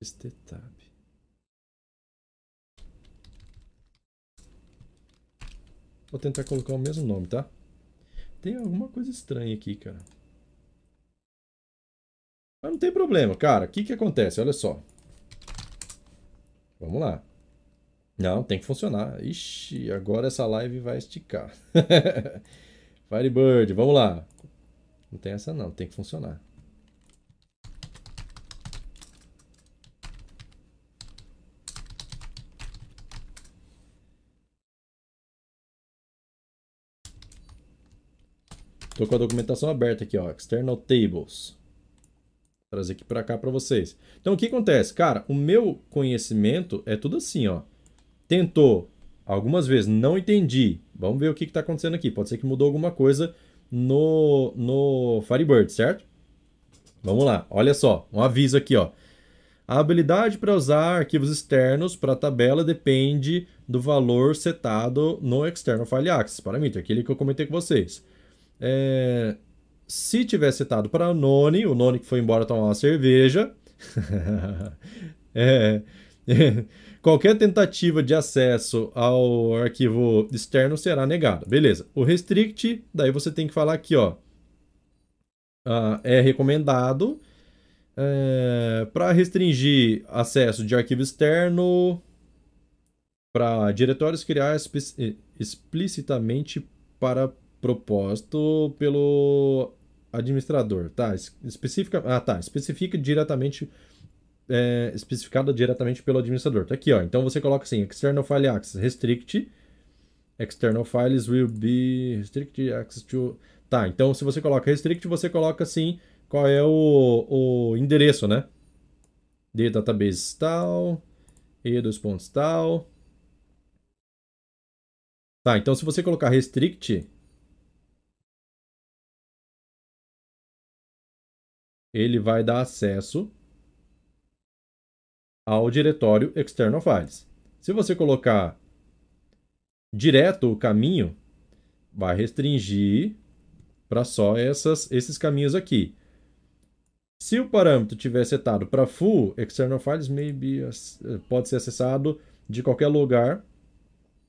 Estetab. Vou tentar colocar o mesmo nome, tá? Tem alguma coisa estranha aqui, cara. Mas não tem problema, cara. O que que acontece? Olha só. Vamos lá. Não, tem que funcionar. Ixi, agora essa live vai esticar. Firebird, vamos lá. Não tem essa não, tem que funcionar. Tô com a documentação aberta aqui, ó, External Tables. Vou trazer aqui para cá para vocês. Então, o que acontece? Cara, o meu conhecimento é tudo assim, ó. Tentou algumas vezes, não entendi. Vamos ver o que está acontecendo aqui. Pode ser que mudou alguma coisa no, no Firebird, certo? Vamos lá, olha só, um aviso aqui, ó. A habilidade para usar arquivos externos para a tabela depende do valor setado no External File Access Parameter, aquele que eu comentei com vocês. É, se tiver setado para o Noni, o Noni que foi embora tomar uma cerveja, é, qualquer tentativa de acesso ao arquivo externo será negada. Beleza. O restrict, daí você tem que falar aqui, ó. Uh, é recomendado é, para restringir acesso de arquivo externo para diretórios criar explicitamente para proposto pelo administrador, tá? Especifica, ah, tá. Especifica diretamente é, especificada diretamente pelo administrador. Tá aqui, ó. Então você coloca assim: external file access restrict. External files will be restrict access to. Tá, então se você coloca restrict, você coloca assim qual é o, o endereço, né? De database tal, e dos pontos tal. Tá, então se você colocar restrict, ele vai dar acesso ao diretório external files. Se você colocar direto o caminho, vai restringir para só essas, esses caminhos aqui. Se o parâmetro tiver setado para full, external files may be, pode ser acessado de qualquer lugar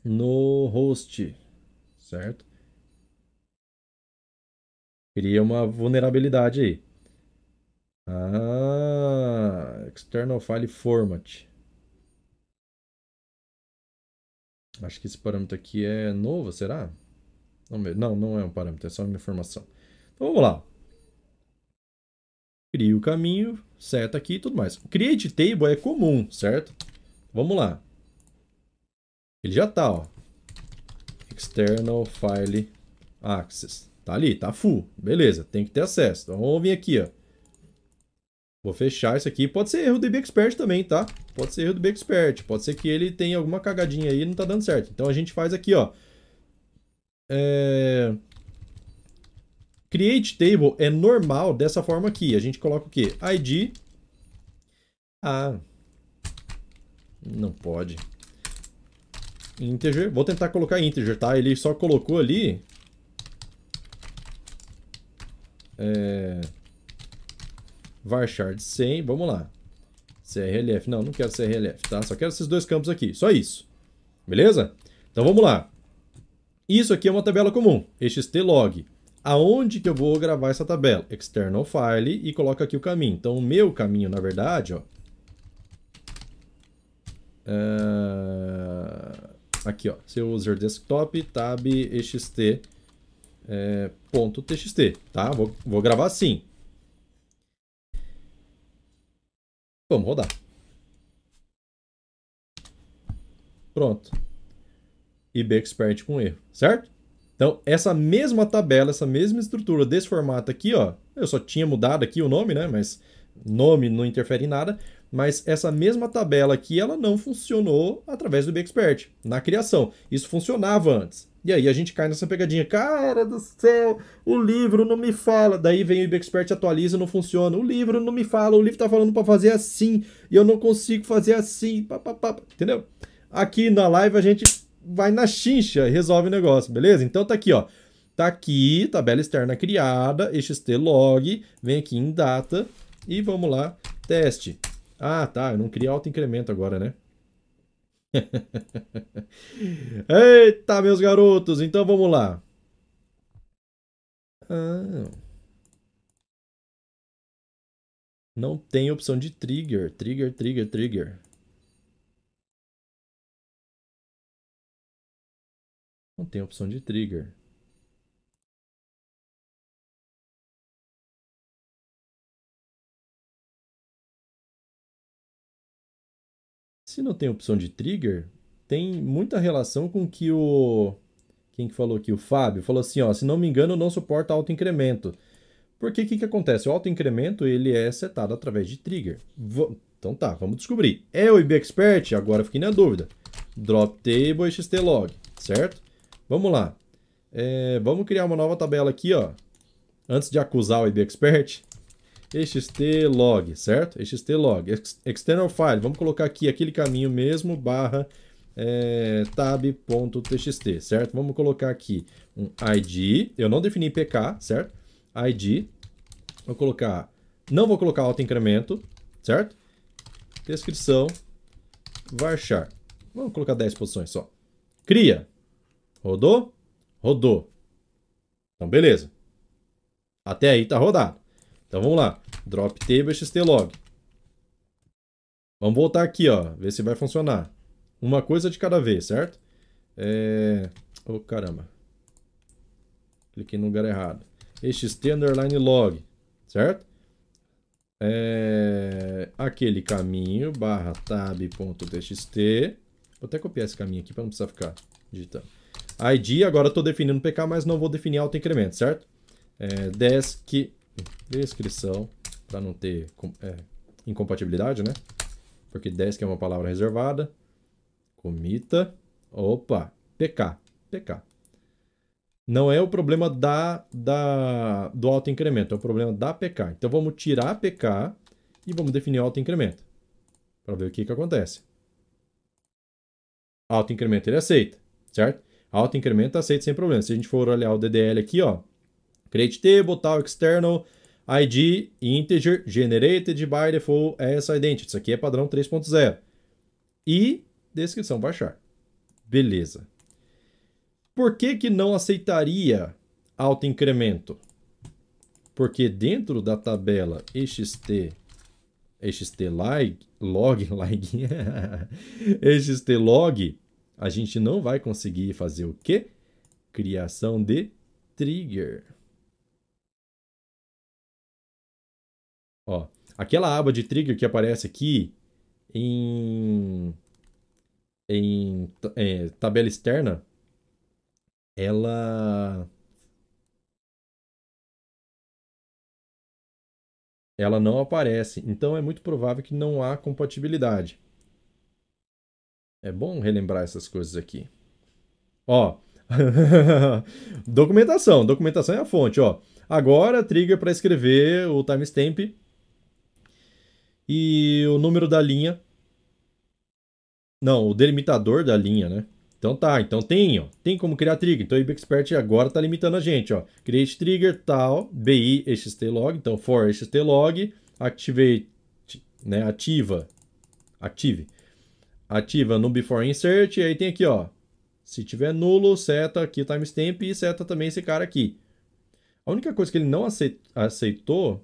no host, certo? Cria uma vulnerabilidade aí. Ah, external file format. Acho que esse parâmetro aqui é novo, será? Não, não é um parâmetro, é só uma informação. Então vamos lá. Cria o caminho, seta aqui e tudo mais. Create table é comum, certo? Vamos lá. Ele já está, ó. External file access. Tá ali, tá full. Beleza, tem que ter acesso. Então vamos vir aqui, ó. Vou fechar isso aqui. Pode ser erro do Expert também, tá? Pode ser erro do Expert. Pode ser que ele tenha alguma cagadinha aí e não tá dando certo. Então a gente faz aqui, ó. É... Create table é normal dessa forma aqui. A gente coloca o quê? ID. Ah. Não pode. Integer. Vou tentar colocar integer, tá? Ele só colocou ali... É varchar de 100, vamos lá. CRLF, não, não quero CRLF, tá? Só quero esses dois campos aqui, só isso. Beleza? Então vamos lá. Isso aqui é uma tabela comum, xtlog. Aonde que eu vou gravar essa tabela? External file e coloco aqui o caminho. Então o meu caminho, na verdade, ó. Uh, aqui, ó. Seu user desktop, tab, é, ponto txt, tá? Vou, vou gravar assim. Vamos rodar. Pronto. IB Expert com erro, certo? Então, essa mesma tabela, essa mesma estrutura desse formato aqui, ó, eu só tinha mudado aqui o nome, né? Mas nome não interfere em nada. Mas essa mesma tabela aqui, ela não funcionou através do BXpert, na criação. Isso funcionava antes. E aí a gente cai nessa pegadinha. Cara do céu, o livro não me fala. Daí vem o IBExpert atualiza, não funciona. O livro não me fala, o livro tá falando para fazer assim, e eu não consigo fazer assim. Pá, pá, pá. Entendeu? Aqui na live a gente vai na chincha e resolve o negócio, beleza? Então tá aqui, ó. Tá aqui, tabela externa criada, xt log, vem aqui em data e vamos lá, teste. Ah, tá, eu não queria auto incremento agora, né? Eita, meus garotos, então vamos lá. Ah. Não tem opção de trigger. Trigger, trigger, trigger. Não tem opção de trigger. Se não tem opção de trigger, tem muita relação com que o. Quem que falou aqui? O Fábio falou assim: ó, se não me engano, não suporta autoincremento. Porque o que, que acontece? O autoincremento ele é setado através de trigger. V então tá, vamos descobrir. É o IBExpert? Agora fiquei na dúvida. Drop table xtlog, certo? Vamos lá. É, vamos criar uma nova tabela aqui, ó. Antes de acusar o IBExpert, xtlog, certo? xtlog, external file, vamos colocar aqui aquele caminho mesmo, barra é, tab.txt, certo? Vamos colocar aqui um id, eu não defini pk, certo? id, vou colocar, não vou colocar autoincremento, certo? Descrição, varchar, vamos colocar 10 posições só. Cria, rodou? Rodou. Então, beleza. Até aí tá rodado. Então vamos lá. Drop table xtlog. Vamos voltar aqui, ó. Ver se vai funcionar. Uma coisa de cada vez, certo? É... Oh, caramba. Cliquei no lugar errado. xt underline log, certo? É... Aquele caminho barra tab.txt. Vou até copiar esse caminho aqui para não precisar ficar digitando. ID, agora estou definindo PK, mas não vou definir auto-incremento, certo? É, desk descrição, para não ter é, incompatibilidade, né? Porque desk é uma palavra reservada. Comita. Opa, PK. PK. Não é o problema da, da, do autoincremento, é o problema da PK. Então vamos tirar a PK e vamos definir o autoincremento. Para ver o que, que acontece. Autoincremento ele aceita, certo? Autoincremento aceita sem problema. Se a gente for olhar o DDL aqui, ó, create table, tal, external, ID integer generated by default as identity. Isso aqui é padrão 3.0. E descrição baixar. Beleza. Por que, que não aceitaria autoincremento? Porque dentro da tabela xt xt log, log, log xt log, a gente não vai conseguir fazer o quê? Criação de trigger. Ó, aquela aba de trigger que aparece aqui em, em é, tabela externa, ela ela não aparece. Então é muito provável que não há compatibilidade. É bom relembrar essas coisas aqui. Ó, documentação, documentação é a fonte, ó. Agora trigger para escrever o timestamp e o número da linha. Não, o delimitador da linha, né? Então tá, então tem, ó, tem como criar trigger. Então o IBExpert agora tá limitando a gente, ó. Create trigger tal, bi xtlog, então for xtlog, activate, né, ativa, active. Ativa no before insert e aí tem aqui, ó. Se tiver nulo, seta aqui o timestamp e seta também esse cara aqui. A única coisa que ele não aceitou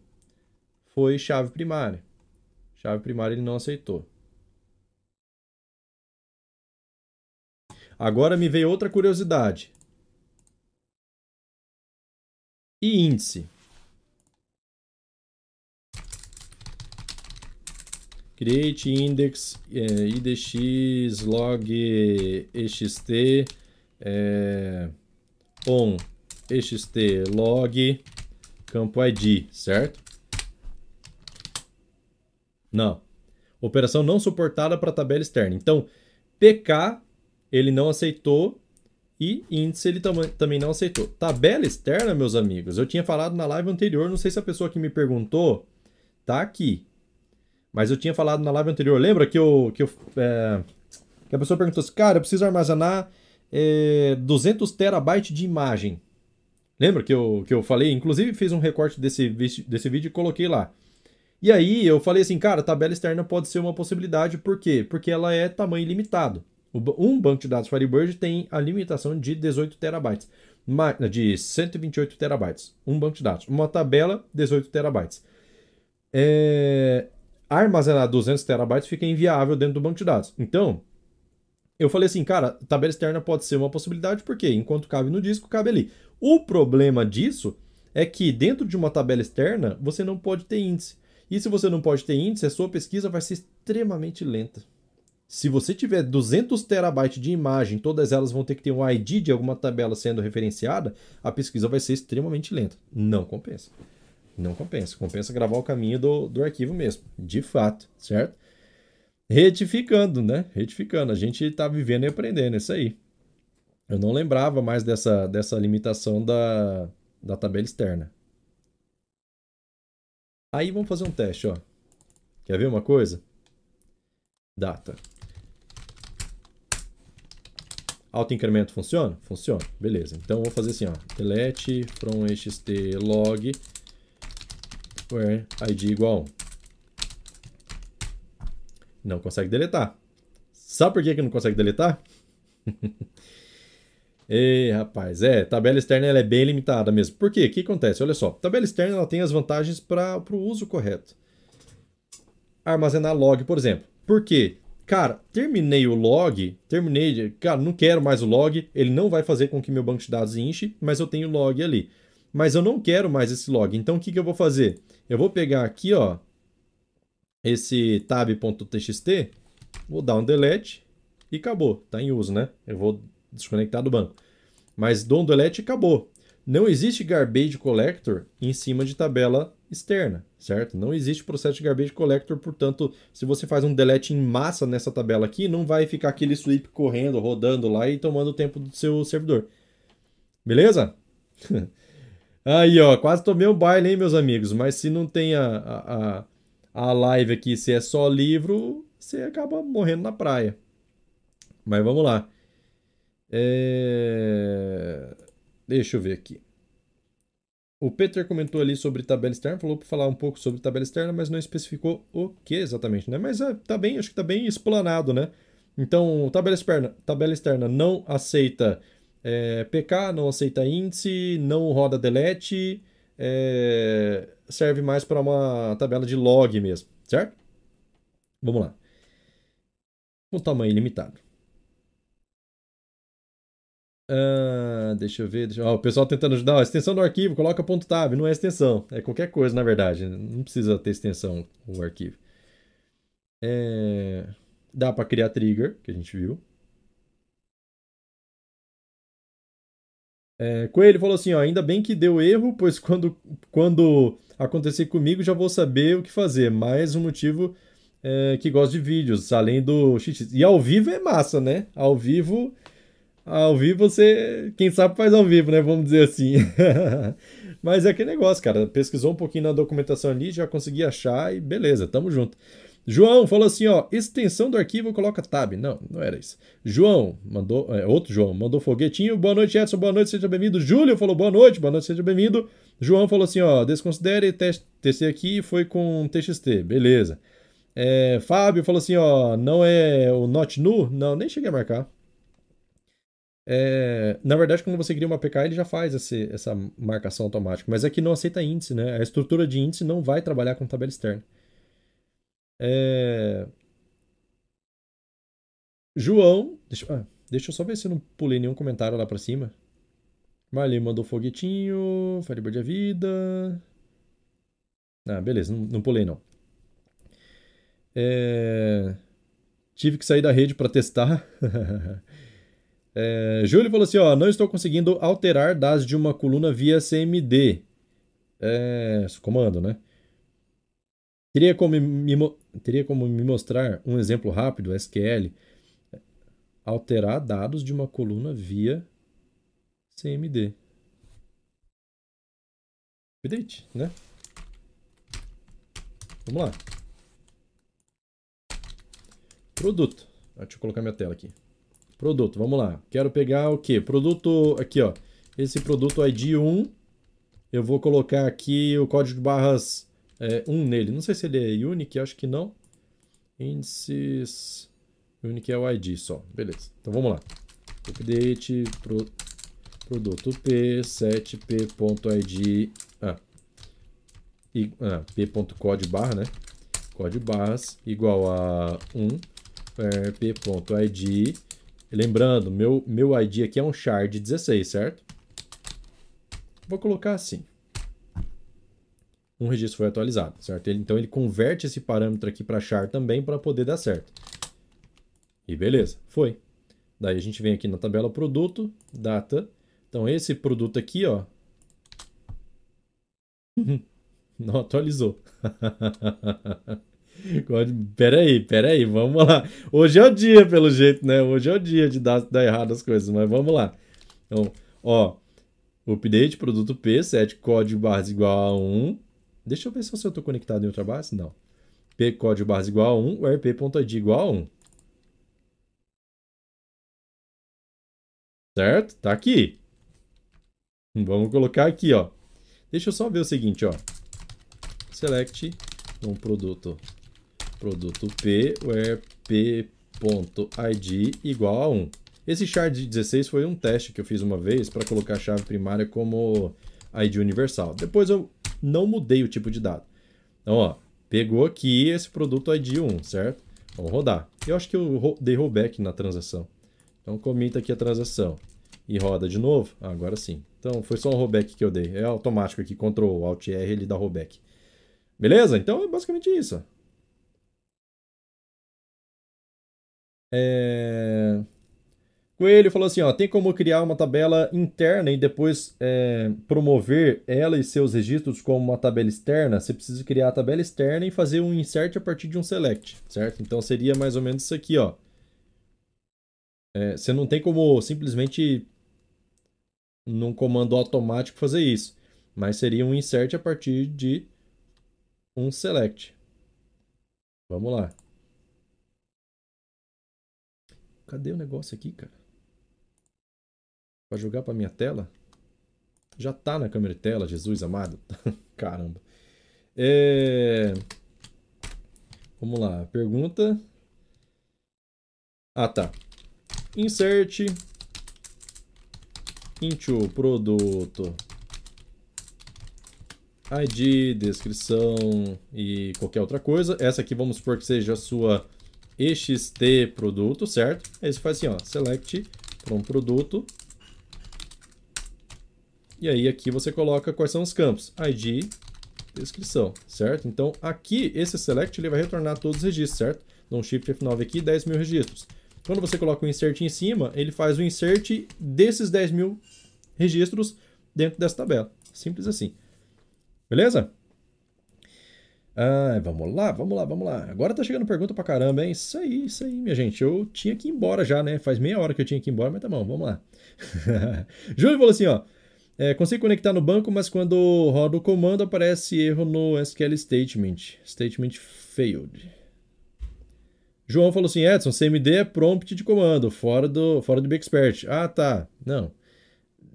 foi chave primária. Chave primária ele não aceitou. Agora me veio outra curiosidade. E índice? Create index é, idx log ext é, on ext log campo id, certo? Não. Operação não suportada para tabela externa. Então, PK ele não aceitou e índice ele tam também não aceitou. Tabela externa, meus amigos, eu tinha falado na live anterior, não sei se a pessoa que me perguntou tá aqui. Mas eu tinha falado na live anterior, lembra que eu, que, eu, é, que a pessoa perguntou assim, cara, eu preciso armazenar é, 200 terabytes de imagem. Lembra que eu, que eu falei? Inclusive fiz um recorte desse, desse vídeo e coloquei lá. E aí eu falei assim, cara, tabela externa pode ser uma possibilidade, por quê? Porque ela é tamanho limitado. Um banco de dados Firebird tem a limitação de 18 terabytes, de 128 terabytes. Um banco de dados. Uma tabela, 18 terabytes. É... Armazenar 200 terabytes fica inviável dentro do banco de dados. Então, eu falei assim, cara, tabela externa pode ser uma possibilidade, porque enquanto cabe no disco, cabe ali. O problema disso é que dentro de uma tabela externa, você não pode ter índice. E se você não pode ter índice, a sua pesquisa vai ser extremamente lenta. Se você tiver 200 terabytes de imagem, todas elas vão ter que ter um ID de alguma tabela sendo referenciada, a pesquisa vai ser extremamente lenta. Não compensa. Não compensa. Compensa gravar o caminho do, do arquivo mesmo. De fato, certo? Retificando, né? Retificando. A gente está vivendo e aprendendo, isso aí. Eu não lembrava mais dessa, dessa limitação da, da tabela externa. Aí vamos fazer um teste, ó. Quer ver uma coisa? Data. Auto-incremento funciona? Funciona. Beleza. Então vou fazer assim, ó. Delete from xt log where id igual 1. Não consegue deletar. Sabe por que, que não consegue deletar? Ei, rapaz, é, tabela externa ela é bem limitada mesmo. Por quê? O que acontece? Olha só, tabela externa ela tem as vantagens para o uso correto. Armazenar log, por exemplo. Por quê? Cara, terminei o log, terminei, cara, não quero mais o log, ele não vai fazer com que meu banco de dados enche, mas eu tenho log ali. Mas eu não quero mais esse log, então o que, que eu vou fazer? Eu vou pegar aqui, ó, esse tab.txt, vou dar um delete e acabou, tá em uso, né? Eu vou desconectar do banco. Mas e acabou. Não existe garbage collector em cima de tabela externa, certo? Não existe processo de garbage collector, portanto, se você faz um delete em massa nessa tabela aqui, não vai ficar aquele sweep correndo, rodando lá e tomando o tempo do seu servidor. Beleza? Aí, ó, quase tomei um baile, hein, meus amigos? Mas se não tem a, a, a live aqui, se é só livro, você acaba morrendo na praia. Mas vamos lá. É... Deixa eu ver aqui. O Peter comentou ali sobre tabela externa, falou para falar um pouco sobre tabela externa, mas não especificou o que exatamente, né? Mas é, tá bem, acho que tá bem explanado, né? Então, tabela externa, tabela externa não aceita é, PK, não aceita índice, não roda delete, é, serve mais para uma tabela de log mesmo, certo? Vamos lá. Com tamanho limitado. Uh, deixa eu ver. Deixa... O pessoal tentando ajudar. a extensão do arquivo, coloca ponto .tab. Não é extensão. É qualquer coisa, na verdade. Não precisa ter extensão o arquivo. É... Dá para criar trigger, que a gente viu. É, Coelho falou assim, ó, ainda bem que deu erro, pois quando, quando acontecer comigo já vou saber o que fazer. Mais um motivo é, que gosto de vídeos, além do. E ao vivo é massa, né? Ao vivo ao vivo você, quem sabe faz ao vivo, né? Vamos dizer assim. Mas é aquele negócio, cara. Pesquisou um pouquinho na documentação ali, já consegui achar e beleza, tamo junto. João falou assim, ó, extensão do arquivo coloca tab. Não, não era isso. João mandou, é, outro João, mandou foguetinho. Boa noite, Edson, boa noite, seja bem-vindo. Júlio falou boa noite, boa noite, seja bem-vindo. João falou assim, ó, desconsidere teste, TC aqui foi com TXT, beleza. É, Fábio falou assim, ó, não é o not nu? Não, nem cheguei a marcar. É, na verdade, quando você cria uma APK, ele já faz esse, essa marcação automática, mas é não aceita índice, né? A estrutura de índice não vai trabalhar com tabela externa. É... João, deixa, ah, deixa eu só ver se eu não pulei nenhum comentário lá para cima. Marley mandou foguetinho, Firebird a vida. Ah, beleza, não, não pulei não. É... Tive que sair da rede para testar. É, Júlio falou assim: ó, não estou conseguindo alterar dados de uma coluna via CMD. É, comando, né? Teria como, me, teria como me mostrar um exemplo rápido, SQL, alterar dados de uma coluna via CMD. Update, né? Vamos lá. Produto. Deixa eu colocar minha tela aqui. Produto, vamos lá. Quero pegar o quê? Produto, aqui ó. Esse produto ID 1. Eu vou colocar aqui o código de barras é, 1 nele. Não sei se ele é unique, acho que não. Índices Unique é o ID só. Beleza. Então vamos lá. Update pro, produto P, 7p.id, ah, ah, p.code barra, né? Code barras igual a 1 p.id. Lembrando, meu, meu ID aqui é um shard 16, certo? Vou colocar assim. Um registro foi atualizado, certo? Ele, então ele converte esse parâmetro aqui para char também para poder dar certo. E beleza, foi. Daí a gente vem aqui na tabela produto, data. Então esse produto aqui, ó, não atualizou. Peraí, peraí, vamos lá. Hoje é o dia, pelo jeito, né? Hoje é o dia de dar, dar errado as coisas, mas vamos lá. Então, ó, update produto P, 7 código barras igual a 1. Deixa eu ver se eu estou conectado em outra base. Não. P código barras igual a 1, o rp.id igual a 1. Certo? Tá aqui. Vamos colocar aqui, ó. Deixa eu só ver o seguinte, ó. Select um produto. Produto P, where p.id igual a 1. Esse shard de 16 foi um teste que eu fiz uma vez para colocar a chave primária como ID universal. Depois eu não mudei o tipo de dado. Então, ó, pegou aqui esse produto ID 1, certo? Vamos rodar. Eu acho que eu dei rollback na transação. Então, comita aqui a transação e roda de novo. Ah, agora sim. Então, foi só um rollback que eu dei. É automático aqui, Ctrl Alt R, ele dá rollback. Beleza? Então, é basicamente isso. É... Coelho falou assim, ó, tem como criar uma tabela interna e depois é, promover ela e seus registros como uma tabela externa? Você precisa criar a tabela externa e fazer um insert a partir de um select, certo? Então seria mais ou menos isso aqui, ó. É, você não tem como simplesmente num comando automático fazer isso, mas seria um insert a partir de um select. Vamos lá. Cadê o negócio aqui, cara? Para jogar para minha tela? Já tá na câmera de tela, Jesus amado. Caramba. É... Vamos lá, pergunta. Ah, tá. Insert into produto ID, descrição e qualquer outra coisa. Essa aqui vamos supor que seja a sua EXT produto, certo? Aí você faz assim, ó, select um produto e aí aqui você coloca quais são os campos. ID, descrição, certo? Então aqui esse select ele vai retornar todos os registros, certo? Então Shift F9 aqui, 10 mil registros. Quando você coloca o insert em cima, ele faz o insert desses 10 mil registros dentro dessa tabela. Simples assim. Beleza? Ah, vamos lá, vamos lá, vamos lá. Agora tá chegando pergunta pra caramba, hein? Isso aí, isso aí, minha gente. Eu tinha que ir embora já, né? Faz meia hora que eu tinha que ir embora, mas tá bom, vamos lá. Júlio falou assim, ó. É, consigo conectar no banco, mas quando roda o comando aparece erro no SQL Statement. Statement failed. João falou assim, Edson, CMD é prompt de comando, fora do, fora do Bexpert. Ah, tá. Não.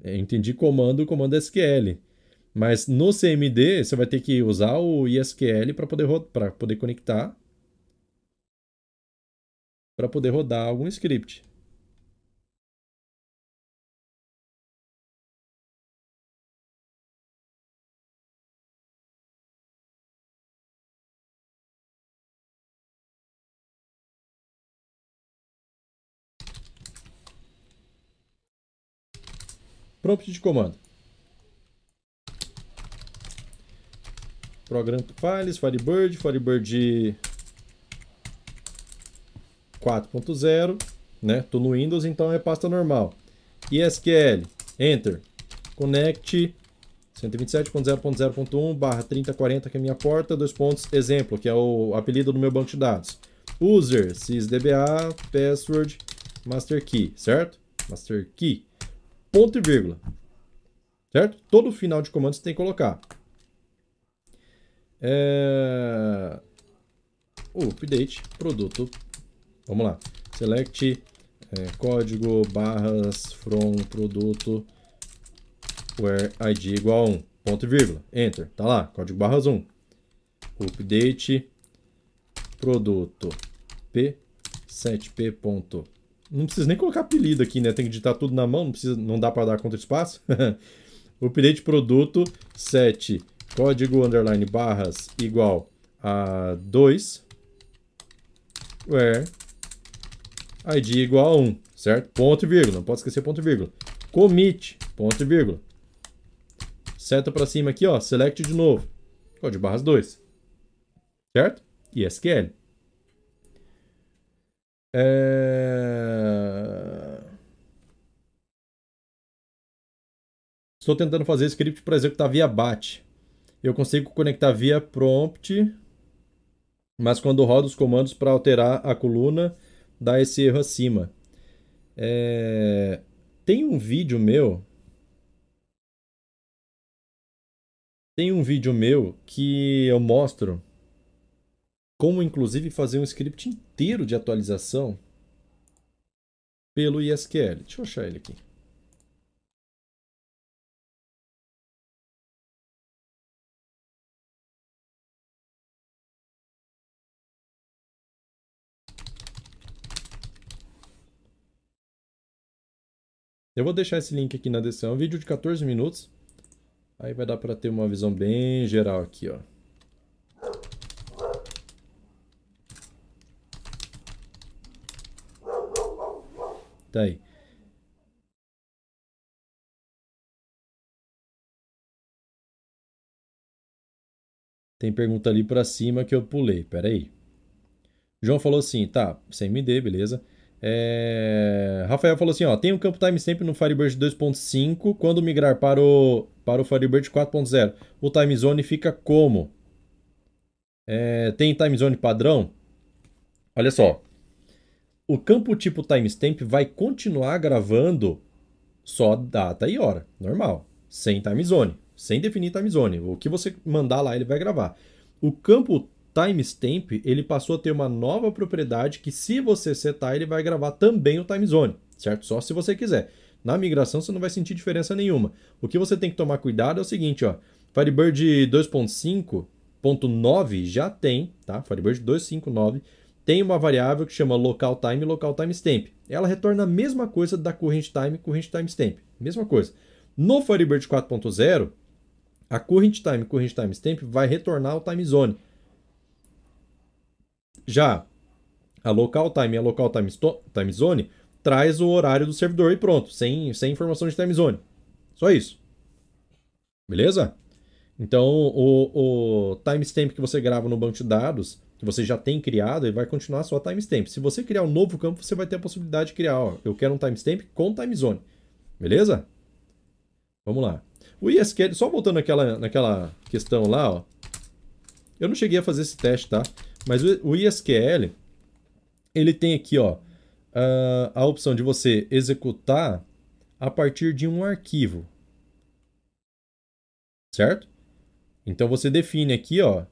Eu entendi comando, comando SQL. Mas no CMD, você vai ter que usar o ISQL para poder, poder conectar para poder rodar algum script. Prompt de comando. Program Files, Firebird, Firebird 4.0, né? Tô no Windows, então é pasta normal. ISQL, Enter, Connect 127.0.0.1 barra 3040, que é minha porta, dois pontos, exemplo, que é o apelido do meu banco de dados. User, sysdba, password, master key, certo? Master key ponto e vírgula. Certo? Todo final de comando você tem que colocar. É... O update, produto. Vamos lá. Select é, código barras from produto where id igual a 1. Ponto e vírgula. Enter. Tá lá. Código barras 1. Update produto p 7p. Não precisa nem colocar apelido aqui, né? Tem que digitar tudo na mão, não, precisa, não dá para dar contra espaço. update produto 7 código underline barras igual a 2 where id igual a 1, certo? Ponto e vírgula, não pode esquecer ponto e vírgula. Commit, ponto e vírgula. Seta para cima aqui, ó, select de novo. Código barras 2. Certo? E SQL. É... Estou tentando fazer script para executar via BAT. Eu consigo conectar via prompt, mas quando rodo os comandos para alterar a coluna, dá esse erro acima. É... Tem um vídeo meu. Tem um vídeo meu que eu mostro como, inclusive, fazer um script inteiro de atualização pelo ISQL. Deixa eu achar ele aqui. Eu vou deixar esse link aqui na descrição. É um vídeo de 14 minutos. Aí vai dar para ter uma visão bem geral aqui, ó. Tá aí. Tem pergunta ali para cima que eu pulei. Pera aí. João falou assim, tá, CMD, beleza. É... Rafael falou assim, ó, tem um campo timestamp no Firebird 2.5, quando migrar para o, para o Firebird 4.0, o timezone fica como? É... Tem timezone padrão? Olha só, o campo tipo timestamp vai continuar gravando só data e hora, normal, sem timezone, sem definir timezone. O que você mandar lá ele vai gravar. O campo timestamp, ele passou a ter uma nova propriedade que se você setar, ele vai gravar também o time zone, certo? Só se você quiser. Na migração você não vai sentir diferença nenhuma. O que você tem que tomar cuidado é o seguinte, ó. Firebird 2.5.9 já tem, tá? Firebird 259 tem uma variável que chama local time e local timestamp. Ela retorna a mesma coisa da current time e current timestamp. Mesma coisa. No Firebird 4.0, a current time e current timestamp vai retornar o time zone. Já a local time e a local time, time zone traz o horário do servidor e pronto, sem, sem informação de time zone. Só isso. Beleza? Então, o, o timestamp que você grava no banco de dados, que você já tem criado, ele vai continuar só timestamp. Se você criar um novo campo, você vai ter a possibilidade de criar, ó, eu quero um timestamp com time zone. Beleza? Vamos lá. O ISQL, só voltando naquela, naquela questão lá, ó. Eu não cheguei a fazer esse teste, tá? Mas o ISQL, ele tem aqui ó, a opção de você executar a partir de um arquivo. Certo? Então você define aqui ó,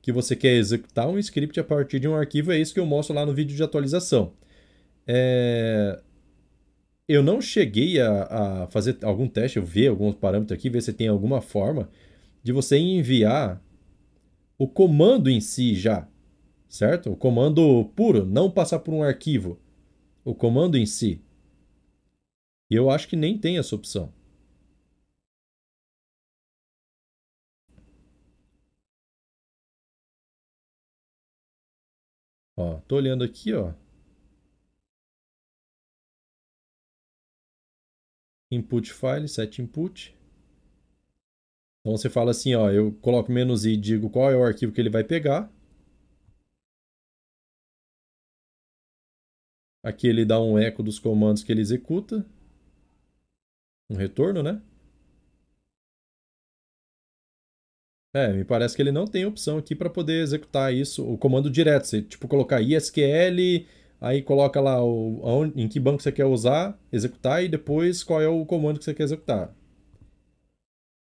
que você quer executar um script a partir de um arquivo, é isso que eu mostro lá no vídeo de atualização. É... Eu não cheguei a, a, fazer algum teste, eu ver alguns parâmetros aqui, ver se tem alguma forma de você enviar o comando em si já certo? O comando puro, não passar por um arquivo. O comando em si. E eu acho que nem tem essa opção. Ó, tô olhando aqui, ó. Input file, set input. Então você fala assim, ó, eu coloco menos i e digo qual é o arquivo que ele vai pegar. Aqui ele dá um eco dos comandos que ele executa. Um retorno, né? É, me parece que ele não tem opção aqui para poder executar isso, o comando direto. Você, tipo, colocar ISQL, aí coloca lá o, em que banco você quer usar, executar, e depois qual é o comando que você quer executar.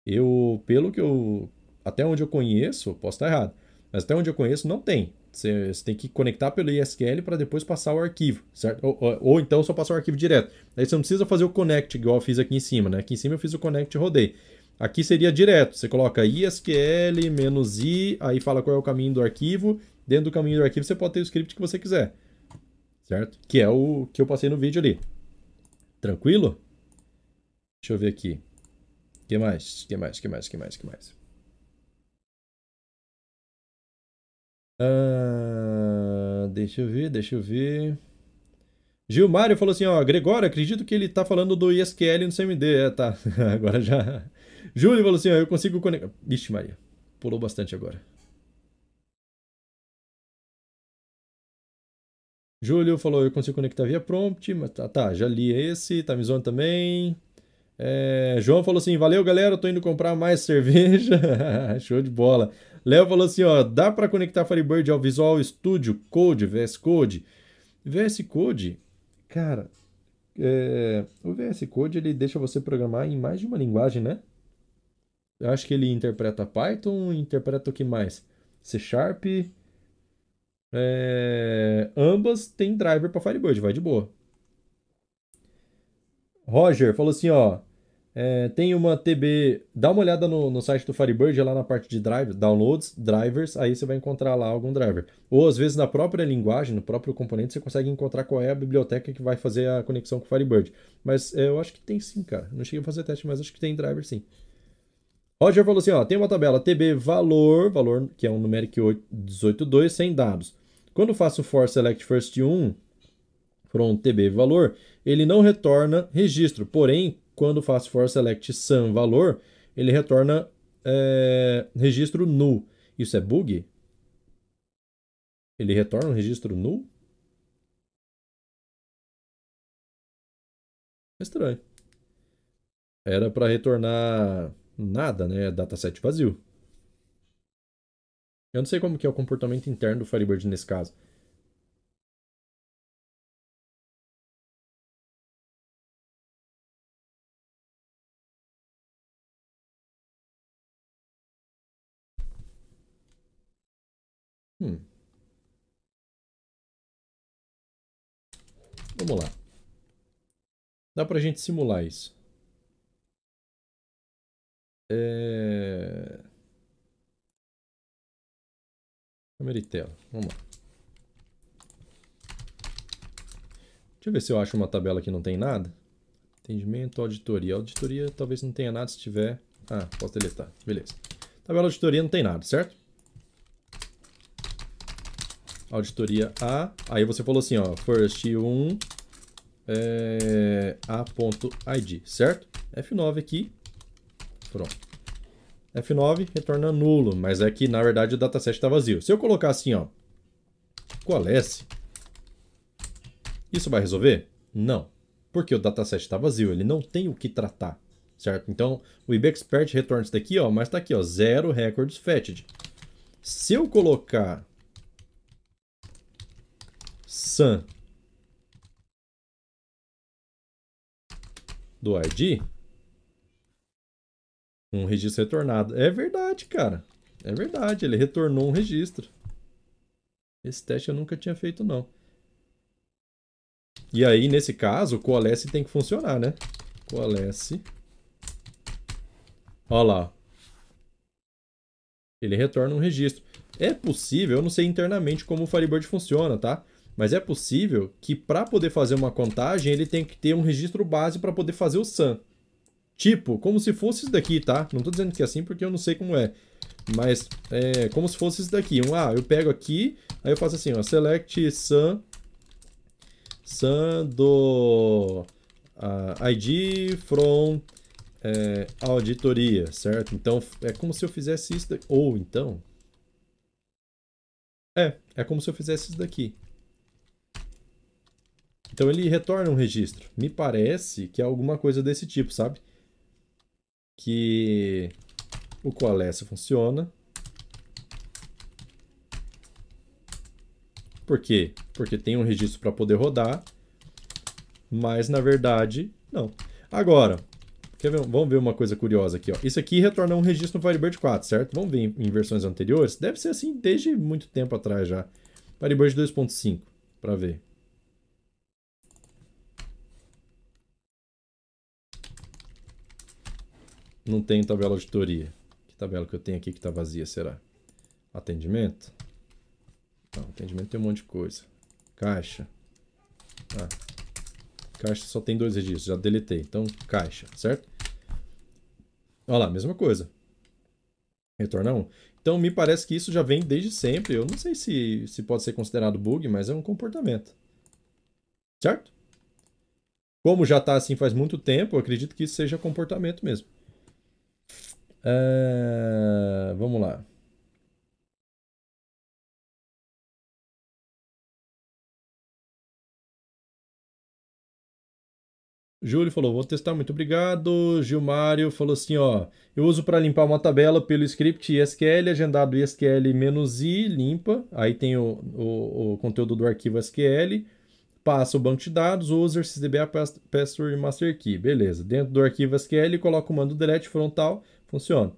Eu, pelo que eu... Até onde eu conheço, posso estar errado, mas até onde eu conheço não tem. Você, você tem que conectar pelo ISQL para depois passar o arquivo, certo? Ou, ou, ou, então só passar o arquivo direto. Aí você não precisa fazer o connect igual eu fiz aqui em cima, né? Aqui em cima eu fiz o connect e rodei. Aqui seria direto. Você coloca ISQL menos i, aí fala qual é o caminho do arquivo. Dentro do caminho do arquivo você pode ter o script que você quiser. certo? Que é o que eu passei no vídeo ali. Tranquilo? Deixa eu ver aqui. que mais? que mais? que mais? que mais? que mais? Ah, deixa eu ver, deixa eu ver. Gilmário falou assim, ó, Gregório, acredito que ele tá falando do ISQL no CMD. É, tá. agora já. Júlio falou assim, ó, eu consigo conectar. Vixe, Maria. Pulou bastante agora. Júlio falou, eu consigo conectar via prompt, mas tá, tá já li esse, tá me zoando também. É, João falou assim, valeu galera, tô indo comprar mais cerveja. Show de bola. Léo falou assim, ó, dá para conectar Firebird ao Visual Studio Code, VS Code. VS Code, cara, é, o VS Code ele deixa você programar em mais de uma linguagem, né? Eu acho que ele interpreta Python, interpreta o que mais? C Sharp. É, ambas tem driver para Firebird, vai de boa. Roger falou assim, ó. É, tem uma TB. Dá uma olhada no, no site do Firebird, lá na parte de drive, downloads, drivers, aí você vai encontrar lá algum driver. Ou às vezes na própria linguagem, no próprio componente, você consegue encontrar qual é a biblioteca que vai fazer a conexão com o Firebird. Mas é, eu acho que tem sim, cara. Não cheguei a fazer teste, mas acho que tem driver sim. Roger falou assim: ó, tem uma tabela TB valor, valor que é um numeric 18.2 sem dados. Quando faço for select first 1 from TB valor, ele não retorna registro, porém quando faço for select sum valor, ele retorna é, registro null. Isso é bug? Ele retorna um registro null? É estranho. Era para retornar nada, né? Dataset vazio. Eu não sei como que é o comportamento interno do Firebird nesse caso. Dá pra gente simular isso. É... Câmera e tela. Vamos lá. Deixa eu ver se eu acho uma tabela que não tem nada. Atendimento, auditoria. Auditoria talvez não tenha nada se tiver... Ah, posso deletar. Beleza. Tabela auditoria não tem nada, certo? auditoria A. Aí você falou assim, ó, first 1 é, a.id, certo? F9 aqui. Pronto. F9 retorna nulo, mas é que na verdade o dataset está vazio. Se eu colocar assim, ó, coalesce, isso vai resolver? Não, porque o dataset está vazio, ele não tem o que tratar, certo? Então o IBExpert retorna isso daqui, ó, mas está aqui, ó, zero records fetched. Se eu colocar Sun do ID, um registro retornado. É verdade, cara. É verdade, ele retornou um registro. Esse teste eu nunca tinha feito, não. E aí, nesse caso, o coalesce tem que funcionar, né? Coalesce. Olha lá. Ele retorna um registro. É possível, eu não sei internamente como o Firebird funciona, tá? Mas é possível que para poder fazer uma contagem, ele tem que ter um registro base para poder fazer o SAM. Tipo, como se fosse isso daqui, tá? Não estou dizendo que é assim porque eu não sei como é. Mas é como se fosse isso daqui. Ah, eu pego aqui, aí eu faço assim, ó, select SAM, SAM do uh, ID from é, auditoria, certo? Então, é como se eu fizesse isso daqui. Ou então... É, é como se eu fizesse isso daqui. Então ele retorna um registro. Me parece que é alguma coisa desse tipo, sabe? Que o coalesce funciona. Por quê? Porque tem um registro para poder rodar, mas na verdade não. Agora, ver, vamos ver uma coisa curiosa aqui. Ó. Isso aqui retorna um registro no Firebird 4, certo? Vamos ver em, em versões anteriores. Deve ser assim desde muito tempo atrás já. Firebird 2.5, para ver. Não tem tabela auditoria. Que tabela que eu tenho aqui que está vazia, será? Atendimento? Não, atendimento tem um monte de coisa. Caixa. Ah, caixa só tem dois registros, já deletei. Então, caixa, certo? Olha lá, mesma coisa. Retorna 1. Então, me parece que isso já vem desde sempre. Eu não sei se, se pode ser considerado bug, mas é um comportamento. Certo? Como já está assim faz muito tempo, eu acredito que isso seja comportamento mesmo. É... Vamos lá. Júlio falou, vou testar, muito obrigado. Gilmário falou assim, ó, eu uso para limpar uma tabela pelo script ISQL, agendado ISQL-i, limpa, aí tem o, o, o, conteúdo do arquivo SQL, passa o banco de dados, user, sysdba, password e master key, beleza. Dentro do arquivo SQL, coloca o comando delete frontal, funciona.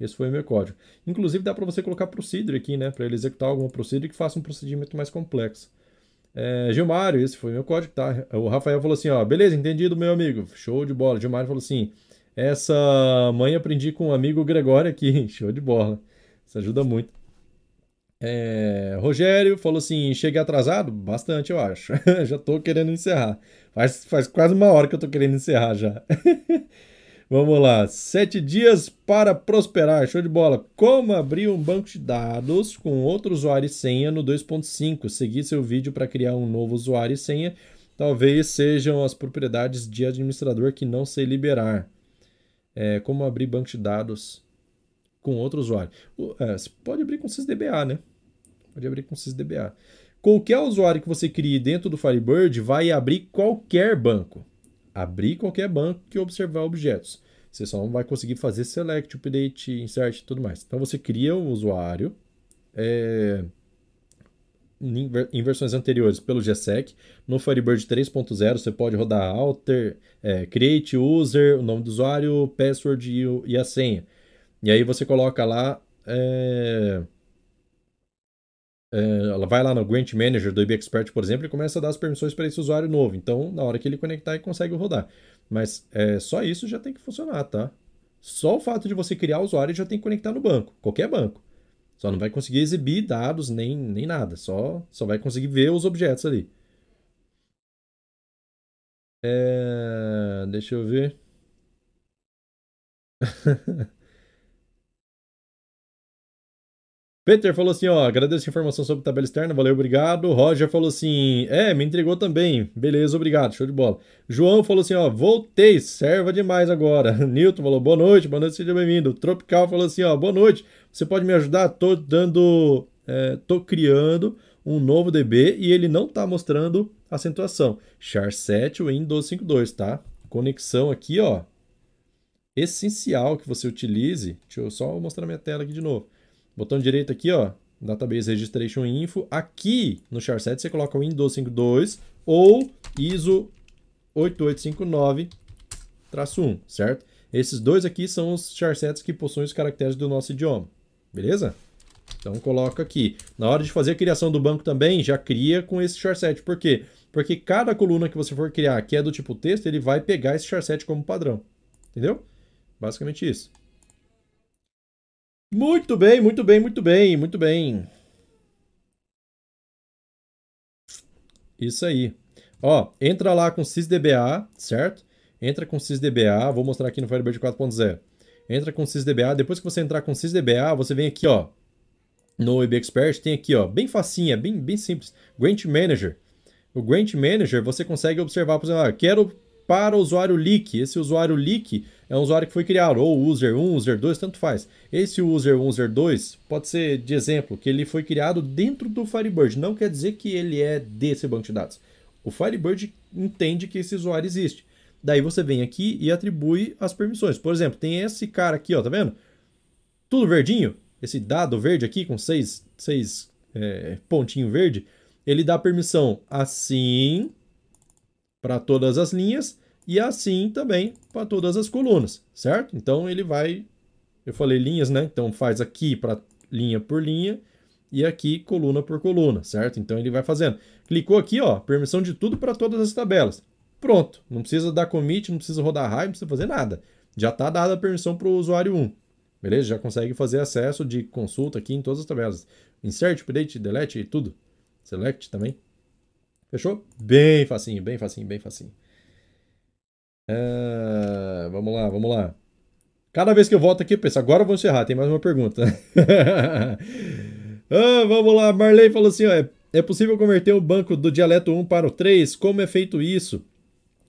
Esse foi o meu código. Inclusive dá para você colocar procedure aqui, né, para ele executar alguma procedure que faça um procedimento mais complexo. É, Gilmário, esse foi meu código, tá? O Rafael falou assim, ó, beleza, entendido, meu amigo, show de bola. Gilmário falou assim, essa mãe aprendi com um amigo Gregório aqui, show de bola. Isso ajuda muito. É, Rogério falou assim, cheguei atrasado? Bastante, eu acho. já tô querendo encerrar. Faz, faz quase uma hora que eu tô querendo encerrar já. Vamos lá. Sete dias para prosperar. Show de bola. Como abrir um banco de dados com outro usuário e senha no 2.5? Seguir seu vídeo para criar um novo usuário e senha. Talvez sejam as propriedades de administrador que não sei liberar. É, como abrir banco de dados com outro usuário. É, você pode abrir com SysDBA, né? Pode abrir com SysDBA. Qualquer usuário que você crie dentro do Firebird vai abrir qualquer banco abrir qualquer banco e observar objetos. Você só não vai conseguir fazer select, update, insert e tudo mais. Então você cria o usuário é, em versões anteriores pelo GSEC. No Firebird 3.0 você pode rodar alter, é, create user, o nome do usuário, password e, e a senha. E aí você coloca lá é, é, ela vai lá no Grant Manager do IBExpert, por exemplo, e começa a dar as permissões para esse usuário novo. Então, na hora que ele conectar, ele consegue rodar. Mas é, só isso já tem que funcionar, tá? Só o fato de você criar o usuário já tem que conectar no banco, qualquer banco. Só não vai conseguir exibir dados nem, nem nada, só, só vai conseguir ver os objetos ali. É, deixa eu ver. Peter falou assim, ó, agradeço a informação sobre tabela externa, valeu, obrigado. Roger falou assim, é, me entregou também, beleza, obrigado, show de bola. João falou assim, ó, voltei, serva demais agora. Newton falou, boa noite, boa noite, seja bem-vindo. Tropical falou assim, ó, boa noite, você pode me ajudar? Tô dando, é, tô criando um novo DB e ele não tá mostrando acentuação. Char7 Windows 5.2, tá? Conexão aqui, ó, essencial que você utilize. Deixa eu só mostrar minha tela aqui de novo Botão direito aqui, ó, Database Registration Info. Aqui no char7 você coloca o Windows 5.2 ou ISO 8859-1, certo? Esses dois aqui são os char7s que possuem os caracteres do nosso idioma, beleza? Então coloca aqui. Na hora de fazer a criação do banco também, já cria com esse char7. Por quê? Porque cada coluna que você for criar que é do tipo texto, ele vai pegar esse char7 como padrão. Entendeu? Basicamente isso. Muito bem, muito bem, muito bem, muito bem. Isso aí. Ó, entra lá com sysdba, certo? Entra com sysdba, vou mostrar aqui no Firebird 4.0. Entra com sysdba, depois que você entrar com sysdba, você vem aqui, ó, no IB Expert, tem aqui, ó, bem facinha, bem, bem simples, Grant Manager. O Grant Manager, você consegue observar, por exemplo, ah, quero para o usuário leak. Esse usuário leak é um usuário que foi criado, ou user 1, user 2, tanto faz. Esse user 1, user 2 pode ser de exemplo que ele foi criado dentro do Firebird. Não quer dizer que ele é desse banco de dados. O Firebird entende que esse usuário existe. Daí você vem aqui e atribui as permissões. Por exemplo, tem esse cara aqui, ó, tá vendo? Tudo verdinho. Esse dado verde aqui com seis, seis é, pontinho verde. Ele dá permissão assim, para todas as linhas e assim também para todas as colunas, certo? Então ele vai, eu falei linhas, né? Então faz aqui para linha por linha e aqui coluna por coluna, certo? Então ele vai fazendo. Clicou aqui, ó, permissão de tudo para todas as tabelas. Pronto, não precisa dar commit, não precisa rodar raio, não precisa fazer nada. Já está dada a permissão para o usuário 1. Beleza? Já consegue fazer acesso de consulta aqui em todas as tabelas. Insert, update, delete e tudo. Select também. Fechou? Bem facinho, bem facinho, bem facinho. Uh, vamos lá, vamos lá. Cada vez que eu volto aqui, eu penso, agora eu vou encerrar, tem mais uma pergunta. ah, vamos lá, Marley falou assim: ó, é, é possível converter o banco do dialeto 1 para o 3? Como é feito isso?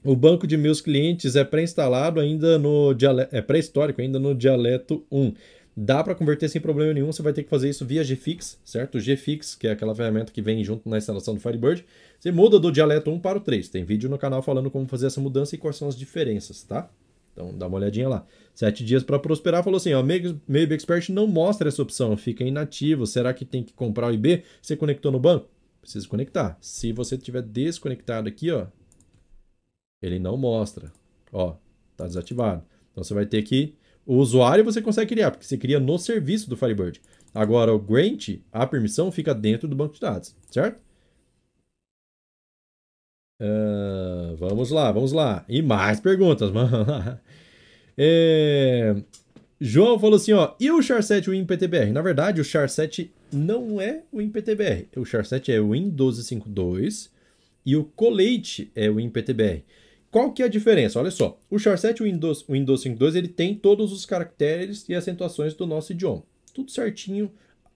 O banco de meus clientes é pré-instalado ainda no dialeto, é pré-histórico ainda no dialeto 1. Dá para converter sem problema nenhum, você vai ter que fazer isso via GFix, certo? O GFix, que é aquela ferramenta que vem junto na instalação do Firebird, você muda do dialeto 1 para o 3. Tem vídeo no canal falando como fazer essa mudança e quais são as diferenças, tá? Então dá uma olhadinha lá. Sete dias para prosperar falou assim: ó, Maybe Expert não mostra essa opção, fica inativo. Será que tem que comprar o IB? Você conectou no banco? Precisa conectar. Se você tiver desconectado aqui, ó, ele não mostra. Ó, tá desativado. Então você vai ter que o usuário você consegue criar, porque você cria no serviço do Firebird. Agora, o grant, a permissão, fica dentro do banco de dados, certo? Uh, vamos lá, vamos lá. E mais perguntas. é... João falou assim, ó, e o char7 WinPTBR? Na verdade, o char7 não é o WinPTBR. O char7 é o Win1252 e o Colate é o WinPTBR. Qual que é a diferença? Olha só, o char7 Windows, Windows 5.2 ele tem todos os caracteres e acentuações do nosso idioma. Tudo certinho.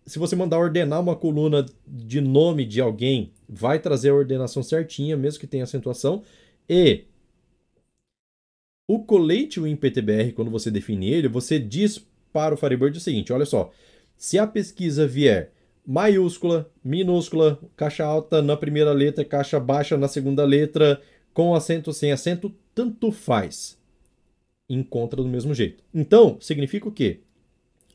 Se você mandar ordenar uma coluna de nome de alguém, vai trazer a ordenação certinha, mesmo que tenha acentuação. E o colete WinPTBR, quando você define ele, você diz para o Firebird o seguinte, olha só, se a pesquisa vier maiúscula, minúscula, caixa alta na primeira letra, caixa baixa na segunda letra, com acento, sem acento, tanto faz. Encontra do mesmo jeito. Então, significa o quê?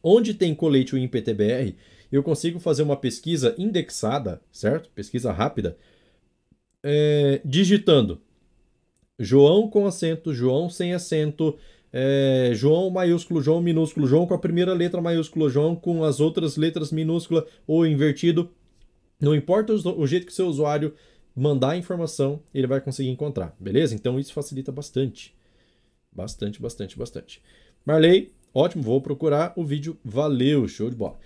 Onde tem colete em PTBR, eu consigo fazer uma pesquisa indexada, certo? Pesquisa rápida, é, digitando João com acento, João sem acento, é, João maiúsculo, João minúsculo, João com a primeira letra maiúscula, João com as outras letras minúscula ou invertido. Não importa o jeito que seu usuário mandar a informação, ele vai conseguir encontrar, beleza? Então isso facilita bastante. Bastante, bastante, bastante. Marley, ótimo, vou procurar o vídeo. Valeu, show de bola.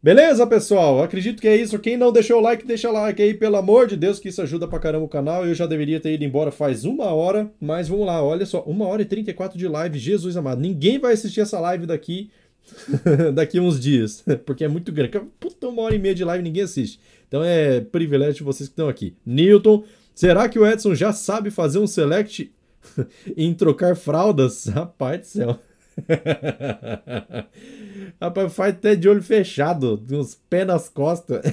Beleza, pessoal? Acredito que é isso. Quem não deixou o like, deixa like aí, pelo amor de Deus, que isso ajuda pra caramba o canal. Eu já deveria ter ido embora faz uma hora, mas vamos lá, olha só, uma hora e 34 de live, Jesus amado. Ninguém vai assistir essa live daqui daqui uns dias, porque é muito grande. Puta, uma hora e meia de live ninguém assiste. Então é privilégio de vocês que estão aqui. Newton, será que o Edson já sabe fazer um select em trocar fraldas? Rapaz do céu. Rapaz, faz até de olho fechado, uns pés nas costas.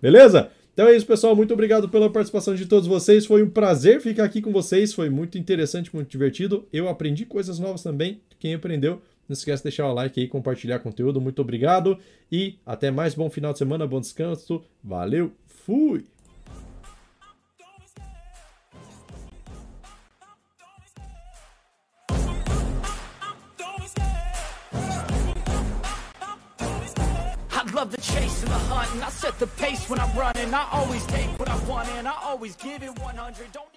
Beleza? Então é isso, pessoal. Muito obrigado pela participação de todos vocês. Foi um prazer ficar aqui com vocês. Foi muito interessante, muito divertido. Eu aprendi coisas novas também. Quem aprendeu, não esquece de deixar o like aí, compartilhar conteúdo. Muito obrigado e até mais. Bom final de semana, bom descanso. Valeu, fui! love the chase and the hunt And I set the pace when I'm running I always take what I want and I always give it 100 Don't